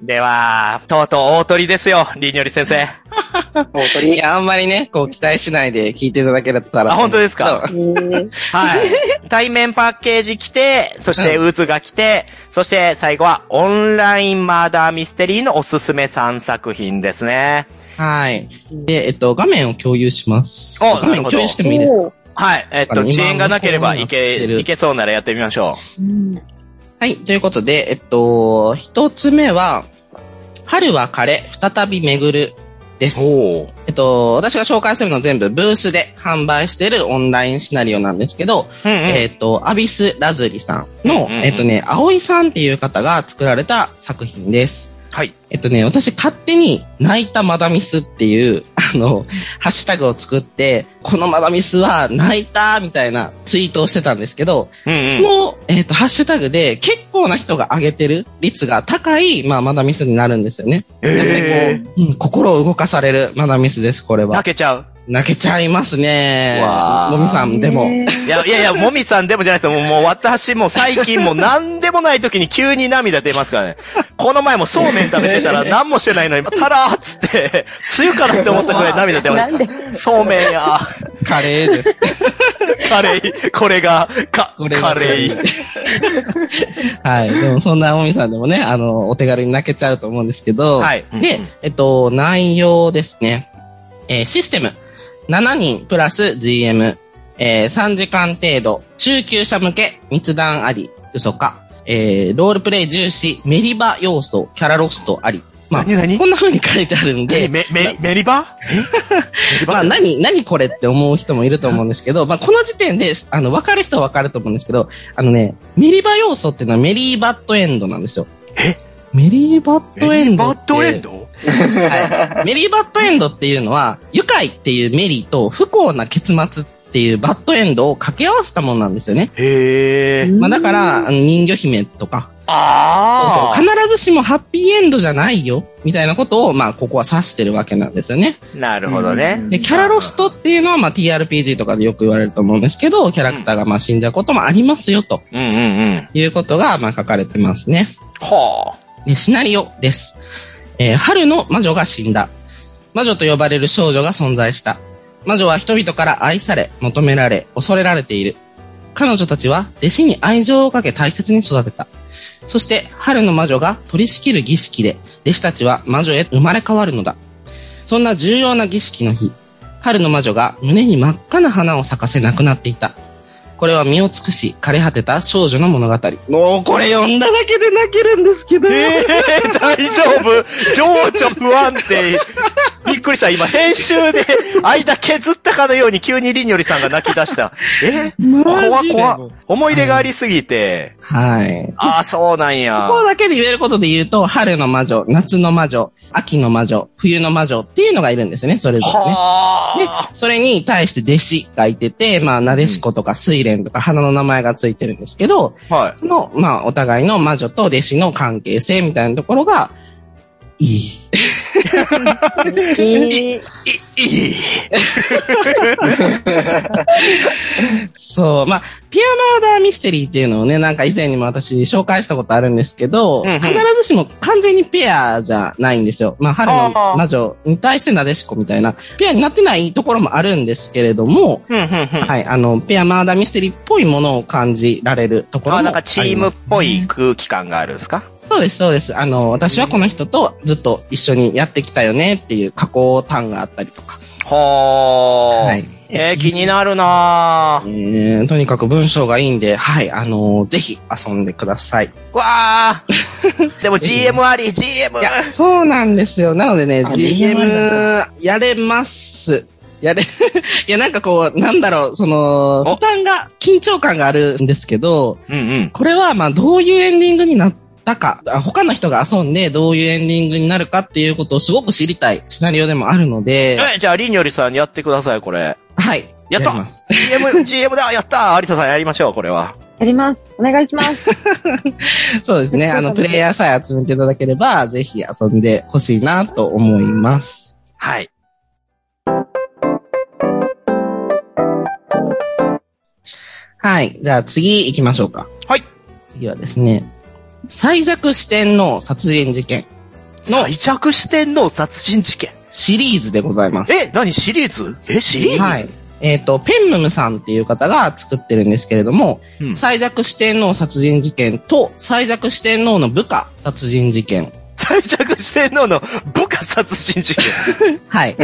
では、とうとう大鳥ですよ、りにょり先生。もう鳥。いや、あんまりね、こう、期待しないで聞いていただけたら。あ本当ですか？えーはい。対面パッケージ来て、そして渦が来て、そして最後はオンラインマーダーミステリーのおすすめ3作品ですね。はい。で、えっと、画面を共有します。お画面共有してもいいですか？はい。えっと、遅延がなければい今け、いけそうならやってみましょうんはい。ということで、えっと、一つ目は、春は枯れ、再び巡るです。おえっと、私が紹介するの全部ブースで販売しているオンラインシナリオなんですけど、うんうん。えっと、アビス・ラズリさんの、うんうんうんえっとね、葵さんっていう方が作られた作品です。はい。えっとね、私勝手に泣いたマダミスっていう、あの、ハッシュタグを作って、このマダミスは泣いたみたいなツイートをしてたんですけど、うんうんその、えっと、ハッシュタグで結構な人が上げてる率が高い、まあ、マダミスになるんですよね。やっぱりえこう、うん、心を動かされるマダミスです、これー、は泣。けちゃう。泣けちゃいますね。わーもみさん、でも。ねいや、いやいや、もみさんでもじゃないですよ。もう、もう私も最近もう何でもない時に急に涙出ますからね。この前もそうめん食べてたら 何もしてないのに、たらーっつって、梅雨かなって思ったぐらい涙出ます。そうめんや。カレーです。カレー。これが、か、これがカレー。はい。でも、そんなもみさんでもね、あの、お手軽に泣けちゃうと思うんですけど。はい。で、えっと、内容ですね。えーシステム。7人プラス GM。えー3時間程度。中級者向け。密談あり。嘘か。えーロールプレイ重視。メリバ要素。キャラロストあり。まあ、何何？こんな風に書いてあるんで。メ、メ、メリバえメリバ？まあ、何、何これって思う人もいると思うんですけど、まあ、この時点で、あの、分かる人は分かると思うんですけど、あのね、メリバ要素っていうのはメリーバッドエンドなんですよ。え？メリーバッドエメリバンドって。ッドエンド？はい。メリーバッドエンドっていうのは、愉快っていうメリーと不幸な結末っていうバッドエンドを掛け合わせたものなんですよね。へー。まあだから、人魚姫とか、あそうそう必ずしもハッピーエンドじゃないよ、みたいなことを、まあ、ここは指してるわけなんですよね。あ。なるほどね。で、キャラロストっていうのは、まあ、TRPG とかでよく言われると思うんですけど、キャラクターがまあ死んじゃうこともありますよ、とうんうんうん。いうことが、まあ、書かれてますね。はで、シナリオです。えー春の魔女が死んだ。魔女と呼ばれる少女が存在した。魔女は人々から愛され、求められ、恐れられている。彼女たちは弟子に愛情をかけ大切に育てた。そして、春の魔女が取り仕切る儀式で、弟子たちは魔女へ生まれ変わるのだ。そんな重要な儀式の日、春の魔女が胸に真っ赤な花を咲かせ亡くなっていた。これは身を尽くし、枯れ果てた少女の物語。もうこれ読んだだけで泣けるんですけど。あ。えー、大丈夫？情緒不安定。びっくりした。今、編集で間削ったかのように急にりにょりさんが泣き出した。え？怖怖思い入れがありすぎて。はい。ああ、そうなんやこ。こだけで言えることで言うと、春の魔女、夏の魔女、秋の魔女、冬の魔女っていうのがいるんですよね、それぞれね。では、それに対して弟子がいてて、まあ、なでしことか睡蓮とか花の名前がついてるんですけど、あ。はい。その、まあ、お互いの魔女と弟子の関係性みたいなところが、いい。えーいい。そう、まあ、ピアマーダーミステリーっていうのをね、なんか以前にも私紹介したことあるんですけど、うんうん。必ずしも完全にペアじゃないんですよ。まあ、春の魔女に対してなでしこみたいな、ペアになってないところもあるんですけれども、うん、うん、うん。はい、あの、ペアマーダーミステリーっぽいものを感じられるところもあ、あります、なんかチームっぽい空気感があるんですか？そうです、そうです。あの、私はこの人とずっと一緒にやってきたよねっていう加工単があったりとか。はあ。はい。えー、気になるなえーとにかく文章がいいんで、はい、あのぜひ遊んでください。わあ。でも GM あり、GM! いや、そうなんですよ。なのでね、あ GM やれます。やれ、いや、なんかこう、なんだろう、その、お負担が、緊張感があるんですけど、うんうん。これはまあ、どういうエンディングになったか、あ他の人が遊んでどういうエンディングになるかっていうことをすごく知りたいシナリオでもあるので、え、じゃあ、りにょりさんにやってください、これ。はい。やった GM、GM だやったアリサさんやりましょう、これは。やります。お願いします。そうですね。あの、プレイヤーさえ集めていただければ、ぜひ遊んでほしいなと思います。はい。はい。じゃあ次行きましょうか。はい。次はですね、最弱四天王殺人事件の最弱四天王殺人事件。シリーズでございます。え、何？シリーズ？え、シリーズ？はい。えっ、と、ペンムムさんっていう方が作ってるんですけれども、うん最弱四天王殺人事件と最弱四天王の部下殺人事件。最弱四天王の部下殺人事件。はい。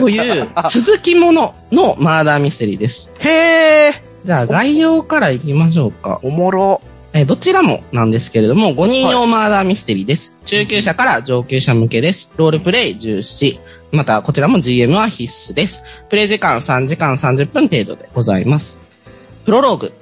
という続きもののマーダーミステリーです。へえ、じゃあ概要からいきましょうか。おもろ。えーどちらもなんですけれども、5人用マーダーミステリーです。中級者から上級者向けです。ロールプレイ重視。また、こちらも GM は必須です。プレイ時間3時間30分程度でございます。プロローグ。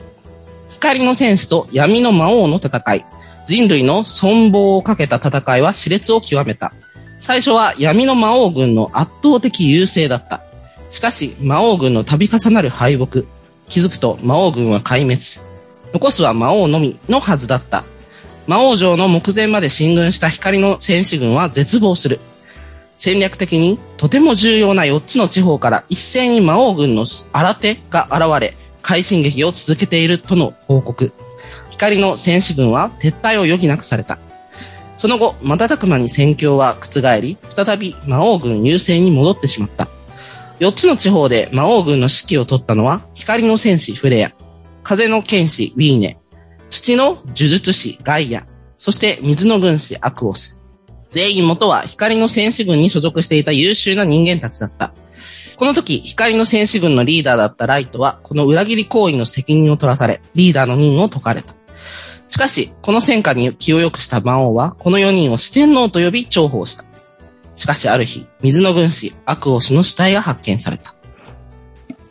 光の戦士と闇の魔王の戦い。人類の存亡をかけた戦いは熾烈を極めた。最初は闇の魔王軍の圧倒的優勢だった。しかし、魔王軍の度重なる敗北。気づくと魔王軍は壊滅。残すは魔王のみのはずだった。魔王城の目前まで進軍した光の戦士軍は絶望する。戦略的にとても重要な4つの地方から一斉に魔王軍の新手が現れ、快進撃を続けているとの報告。光の戦士軍は撤退を余儀なくされた。その後、瞬く間に戦況は覆り、再び魔王軍優勢に戻ってしまった。4つの地方で魔王軍の指揮を取ったのは、光の戦士フレア、風の剣士ウィーネ、土の呪術師ガイア、そして水の軍師アクオス。全員元は光の戦士軍に所属していた優秀な人間たちだった。この時、光の戦士軍のリーダーだったライトは、この裏切り行為の責任を取らされ、リーダーの任を解かれた。しかし、この戦果に気を良くした魔王は、この4人を四天王と呼び重宝した。しかしある日、水の軍師アクオスの死体が発見された。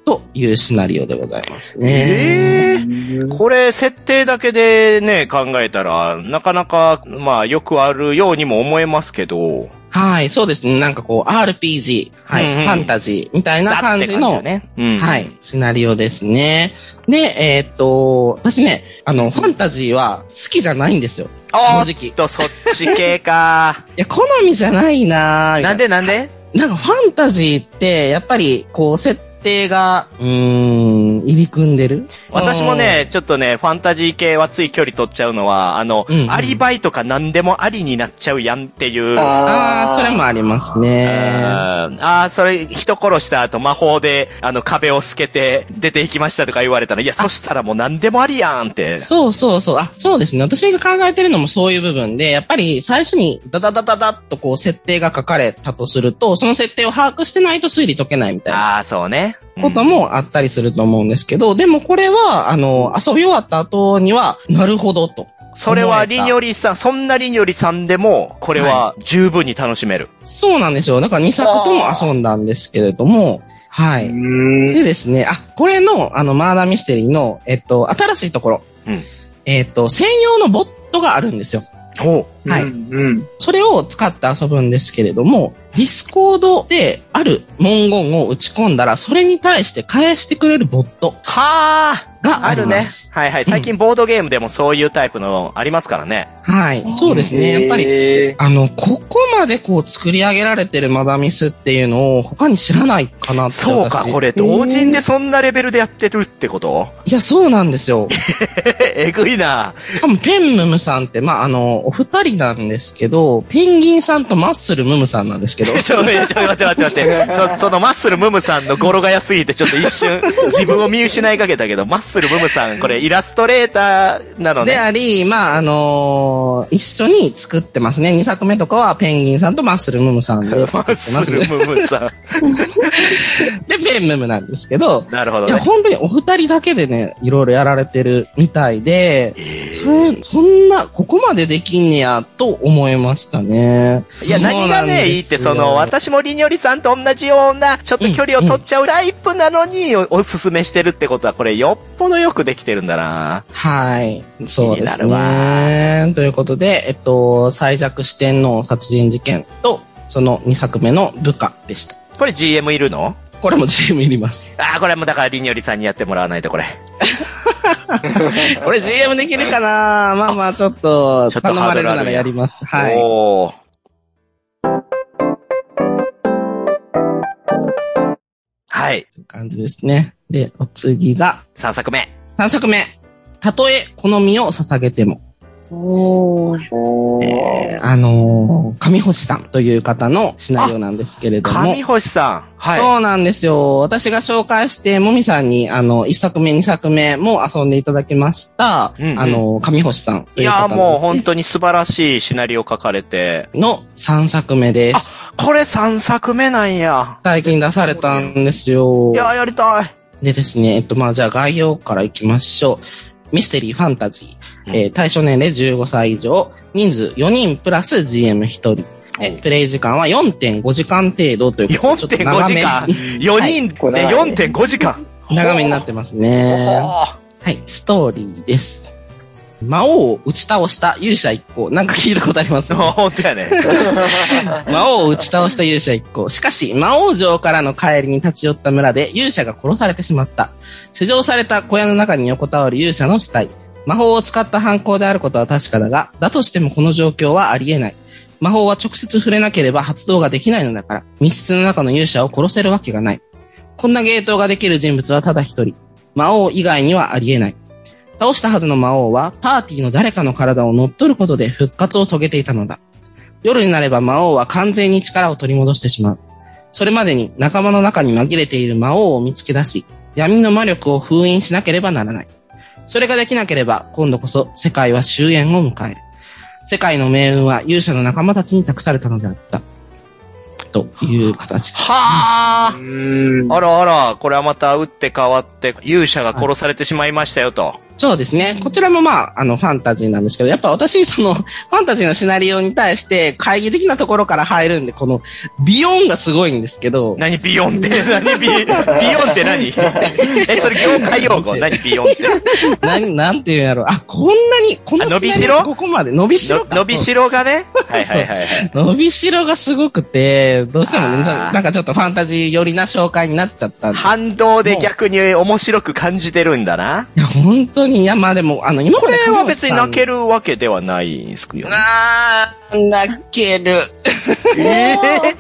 というシナリオでございますね。ええこれ、設定だけでね、考えたら、なかなか、まあ、よくあるようにも思えますけど、はい、そうですね。なんかこう、RPG、はい、うんうんファンタジーみたいな感じの、だね。うん。はい、シナリオですね。で、えーっと、私ね、あの、ファンタジーは好きじゃないんですよ。あ正直。いと、そっち系か。や、好みじゃないなぁなんでなんで？なんかファンタジーって、やっぱり、こう、設定が、うーん、入り組んでる？私もね、ちょっとね、ファンタジー系はつい距離取っちゃうのは、あの、うんうんアリバイとか何でもありになっちゃうやんっていう。ああ、それもありますね。あーあー、それ、人殺した後魔法で、あの、壁を透けて出ていきましたとか言われたら、いや、そしたらもう何でもありやんって。そうそうそう。あ、そうですね。私が考えてるのもそういう部分で、やっぱり最初にダダダダダッとこう設定が書かれたとすると、その設定を把握してないと推理解けないみたいなああ、そうね。こともあったりすると思うんですけど、でもこれは、あの、遊び終わった後には、なるほどと。それはリニョリさん、そんなリニョリさんでも、これは十分に楽しめる。そうなんですよ。だから2作とも遊んだんですけれども、はい。うんでですね、あ、これの、あの、マーダーミステリーの、えっと、新しいところ。うんえっと、専用のボットがあるんですよ。ほはい。うんうん。それを使って遊ぶんですけれども、ディスコードである文言を打ち込んだら、それに対して返してくれるボット。はあ、がああるね。はいはい。最近ボードゲームでもそういうタイプのありますからね。はい。そうですね。やっぱり、り、あの、ここまでこう作り上げられてるマダミスっていうのを他に知らないかなってそうか、私これ同人でそんなレベルでやってるってこと？いや、そうなんですよ。えぐいな。多分ペンムムさんって、まあ、あの、お二人なんですけど、ペンギンさんとマッスルムムさんなんですけど、ちょ、ちょ、待って待って待って。そ、そのマッスルムムさんの語呂が良すぎて、ちょっと一瞬自分を見失いかけたけど、マッスルムムさん、これイラストレーターなのでね。あり、まあ、あの一緒に作ってますね。2作目とかはペンギンさんとマッスルムムさんでマ ッ作ってます。スルムムさん。で、ペンムムなんですけど、いや、なるほどね。本当にお二人だけでね、いろいろやられてるみたいで、そそんな、ここまでできんねや、と思いましたね。いや、何がね、いいって、その、私もリニョリさんと同じような、ちょっと距離を取っちゃうタイプなのに、おおすすめしてるってことは、これ、よっぽどよくできてるんだな。はい。そうですね。ということで、えっと、最弱四天王殺人事件と、その2作目の部下でした。これ GM いるのこれも GM いります。ああ、これもだからリニョリさんにやってもらわないと、これ。これ GM できるかなまあまあ、ちょっと、頼まれるならややります。はい。おーはい。という感じですね。で、お次が、3作目。3作目。たとえ、好みを捧げても。おー。えーあのー上星さんという方のシナリオなんですけれども。上星さん。はい。そうなんですよ。私が紹介して、もみさんに、あの、一作目、二作目も遊んでいただきました、うんうんあの、上星さんという方のもう本当に素晴らしいシナリオ書かれて。の三作目です。これ3作目なんや。最近出されたんですよい。やーやりたい。でですね、えっと、まあ、じゃあ概要からいきましょう。ミステリーファンタジー。えー対象年齢15歳以上、人数4人プラス GM1 人。えおプレイ時間は4.5時間程度ということで、ちょっと4.5長め時間。4人で4.5時間。長めになってますね。はい、ストーリーです。魔王を打ち倒した勇者一行。なんか聞いたことあります、ね、本当やね。魔王を打ち倒した勇者一行。しかし、魔王城からの帰りに立ち寄った村で勇者が殺されてしまった。施錠された小屋の中に横たわる勇者の死体。魔法を使った犯行であることは確かだが、だとしてもこの状況はありえない。魔法は直接触れなければ発動ができないのだから、密室の中の勇者を殺せるわけがない。こんなゲートができる人物はただ一人。魔王以外にはありえない。倒したはずの魔王は、パーティーの誰かの体を乗っ取ることで復活を遂げていたのだ。夜になれば魔王は完全に力を取り戻してしまう。それまでに仲間の中に紛れている魔王を見つけ出し、闇の魔力を封印しなければならない。それができなければ、今度こそ世界は終焉を迎える。世界の命運は勇者の仲間たちに託されたのであった。という形で。はあ。うん。あらあら、これはまた打って変わって、勇者が殺されてしまいましたよと。そうですね。こちらもまあ、あの、ファンタジーなんですけど、やっぱ私、その、ファンタジーのシナリオに対して、会議的なところから入るんで、この、ビヨンがすごいんですけど、何ビヨンって？何ビ、ビヨンって何？え、それ業界用語？何ビヨンって？なん、なんていうんやろ。あ、こんなに、このあ伸びしろ？ここまで、伸びしろ伸びしろがね？はいはいはいはい。伸びしろがすごくて、どうしてもね、なんかちょっとファンタジー寄りな紹介になっちゃったんです。反動で逆に面白く感じてるんだな。いや、本当に、いや、まあでも、あの、今これは別に泣ける。るわけではないんですよね。あー、泣ける。ええ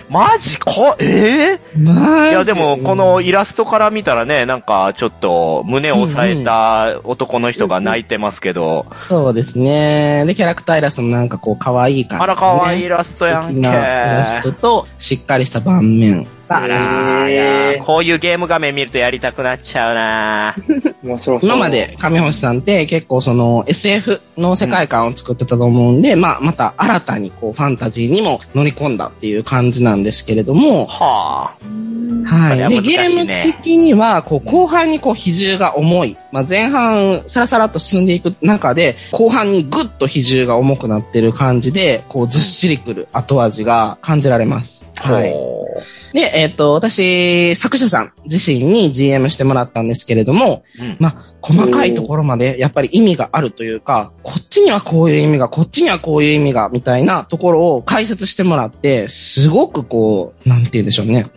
マジか？ええまあ。いやでも、このイラストから見たらね、なんかちょっと胸を押さえた男の人が泣いてますけど、そうですね。で、キャラクターイラストもなんかこう、可愛い感じ、あら可愛いイラストやんけ。イラストと、しっかりした盤面があらーいやこういうゲーム画面見るとやりたくなっちゃうな 面白そう。今まで上星さんって結構その SF の世界観を作ってたと思うんで、まあまた新たにこうファンタジーにも乗り込んだっていう感じなんですけれども、ははい。で、ゲーム的には、こう、後半にこう、比重が重い。まあ、前半、さらさらっと進んでいく中で、後半にぐっと比重が重くなってる感じで、こう、ずっしりくる後味が感じられます。あ。はい。ほで、えっ、と、私、作者さん自身に GM してもらったんですけれども、ううんまあ、細かいところまでやっぱり意味があるというか、こっちにはこういう意味が、こっちにはこういう意味が、みたいなところを解説してもらって、すごくこう、なんて言うんでしょうね。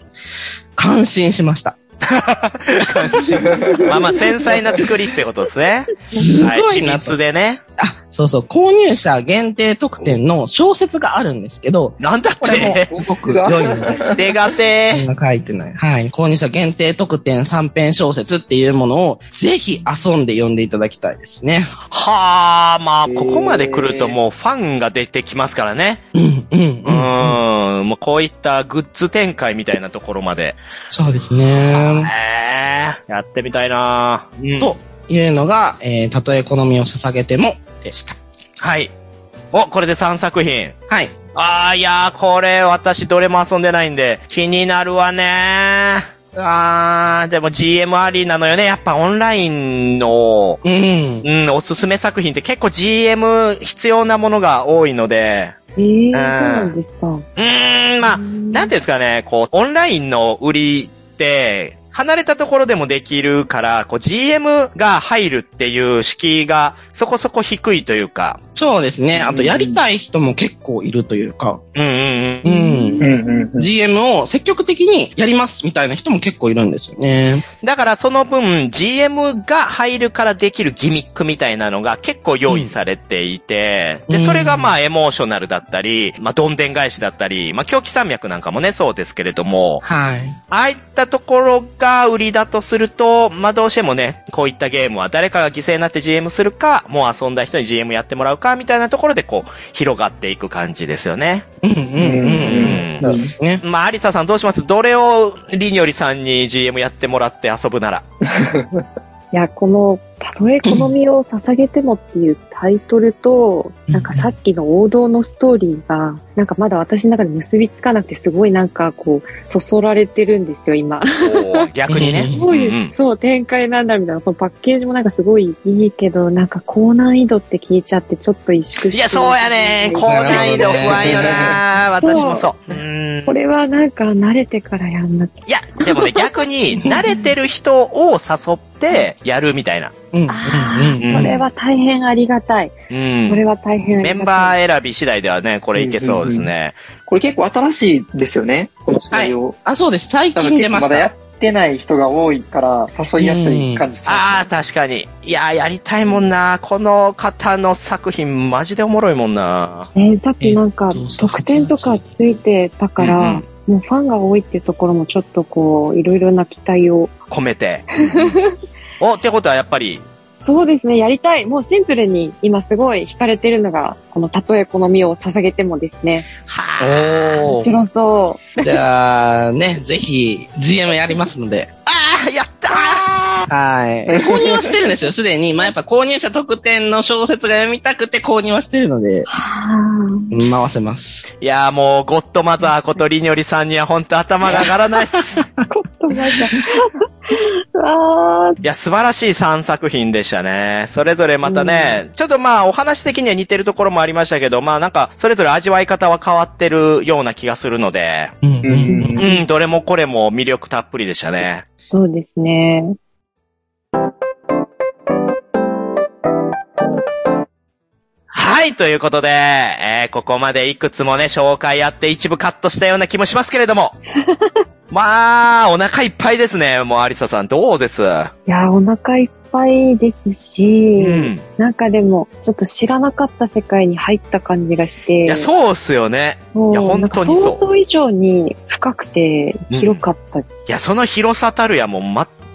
感心しました。まあまあ、繊細な作りってことですね。すごいなと。密でね。あ、そうそう、購入者限定特典の小説があるんですけど、なんだっこれもてすごく良いので。手がて書いてない。はい。購入者限定特典三編小説っていうものを、ぜひ遊んで読んでいただきたいですね。はあ、まあ、ここまで来るともうファンが出てきますからね。うん、うん、ううん。ーん、もうこういったグッズ展開みたいなところまで。そうですね。へえ、やってみたいなうんというのが、えー、たとえ好みを捧げても、でした。はい。お、これで3作品。はい。ああ、いやー、これ私どれも遊んでないんで、気になるわねあー、でも GM ありなのよね。やっぱオンラインの、うん。うん、おすすめ作品って結構 GM 必要なものが多いので、ええそうなんですか。うーん、まあ、なんていうんですかね、こう、オンラインの売りって、離れたところでもできるから、こう、GM が入るっていう敷居がそこそこ低いというか、そうですね。あと、やりたい人も結構いるというか、うんうんうん。うんう。んうんうん。GM を積極的にやりますみたいな人も結構いるんですよね。だからその分 GM が入るからできるギミックみたいなのが結構用意されていて、で、うんそれがまあエモーショナルだったり、まあどんでん返しだったり、まあ狂気山脈なんかもね、そうですけれども、はい。ああいったところが売りだとすると、まあどうしてもね、こういったゲームは誰かが犠牲になって GM するか、もう遊んだ人に GM やってもらうか、みたいなところでこう、広がっていく感じですよね。うんうんうんうん。ね。まあ、アリサさんどうします？どれをリニョリさんに GM やってもらって遊ぶなら。いや、この、たとえ好みを捧げてもっていうタイトルと、うんなんかさっきの王道のストーリーが、なんかまだ私の中で結びつかなくて、すごいなんかこう、そそられてるんですよ、今。逆にね。どういう、うんうんそう、展開なんだみたいな。このパッケージもなんかすごいいいけど、なんか高難易度って聞いちゃって、ちょっと萎縮して。いや、そうやね。高難易度不安よな。私もそう。うこれはなんか慣れてからやんなきゃ。いや、でもね、逆に、慣れてる人を誘ってやるみたいな。うんあうんうんあ、これは大変ありがたい。うん。それは大変ありがたい。メンバー選び次第ではね、これいけそうですね。これ結構新しいですよね。このシナリオ。あ、そうです。最多分近出まし結構まだやた。ってない人が多いから誘いやすい感じしあまあ、確かに。いや、やりたいもんな。この方の作品、マジでおもろいもんな。えーさっきなんかえっと特典とかついてたから、うんうんもうファンが多いっていうところもちょっとこう、いろいろな期待を。込めて。お、ってことはやっぱり、そうですね、やりたい。もうシンプルに今すごい惹かれてるのが、このたとえ好みを捧げてもですね。はおー。面白そう。じゃあ、ね、ぜひ、GM やりますので。ああ、やったーはい。購入はしてるんですよ、すでに。まあ、やっぱ購入者特典の小説が読みたくて購入はしてるので、は回せます。いやーもう、ゴッドマザーことリニョリさんには本当頭が上がらないっす。あ。とまずわーいや、素晴らしい3作品でしたね。それぞれまたね、ちょっとまあ、お話的には似てるところもありましたけど、まあなんか、それぞれ味わい方は変わってるような気がするので、うんうんうんうん、どれもこれも魅力たっぷりでしたね。そうですね。はい、ということで、えー、ここまでいくつもね、紹介あって一部カットしたような気もしますけれども。まあ、お腹いっぱいですね。もう、アリサさん、どうです？いや、お腹いっぱいですし、うん。なんかでも、ちょっと知らなかった世界に入った感じがして、いや、そうっすよね。いや本当にそう想像以上に深くて広かったです。いや、その広さたるやもう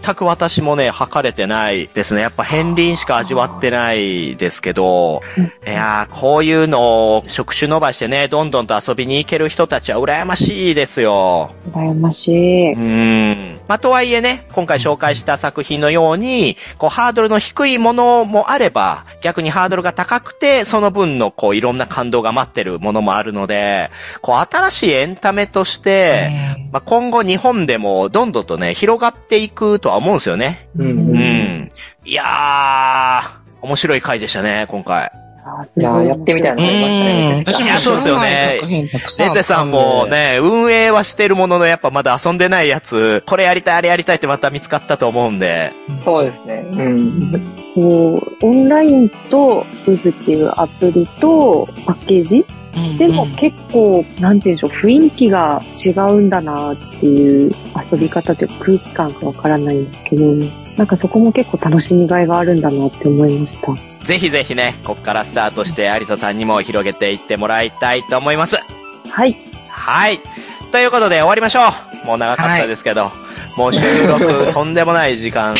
全く私もね、測れてないですね。やっぱ片鱗しか味わってないですけど、いやー、こういうのを触手伸ばしてね、どんどんと遊びに行ける人たちは羨ましいですよ。羨ましい。うん。まあ、とはいえね、今回紹介した作品のように、こう、ハードルの低いものもあれば、逆にハードルが高くて、その分の、こう、いろんな感動が待ってるものもあるので、こう、新しいエンタメとして、まあ、今後日本でもどんどんとね、広がっていくとは思うんですよね。うんうん。いやー、面白い回でしたね、今回。あややってみたいなのありましたね。めちゃくちゃいやそうですよね作品たくさんあレゼさんもね、運営はしてるもののやっぱまだ遊んでないやつ、これやりたい、あれやりたいってまた見つかったと思うんで。そうですね。うん。こう、オンラインと渦っていうアプリとパッケージうんでも結構、なんていうんでしょう、雰囲気が違うんだなっていう遊び方というか空気感がわからないんですけど、なんかそこも結構楽しみがいがあるんだなって思いました。ぜひぜひね、こっからスタートして、アリサさんにも広げていってもらいたいと思います。はい。はい。ということで終わりましょう。もう長かったですけど、もう収録とんでもない時間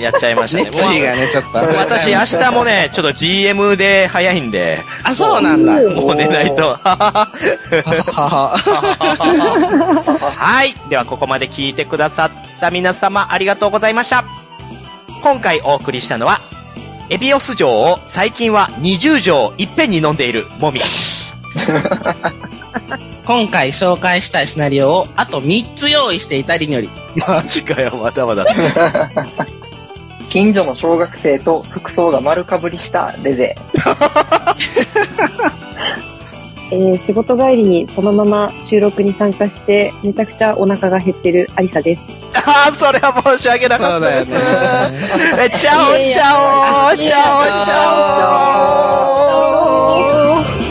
やっちゃいましたね。熱意がね、ちょっと。私明日もね、ちょっと GM で早いんで、あ、そうなんだ。もう寝ないと。はははい。では、ここまで聞いてくださった皆様、ありがとうございました。今回お送りしたのは、エビオス錠を最近は20錠いっぺんに飲んでいるもみ。今回紹介したいシナリオをあと3つ用意していたりにより。マジかよ、まだまだ。近所の小学生と服装が丸かぶりしたレゼ。えー仕事帰りにそのまま収録に参加して、めちゃくちゃお腹が減ってるアリサです。ああ、それは申し訳なかったです。そうだよえ、チャオチャオチャオチャオ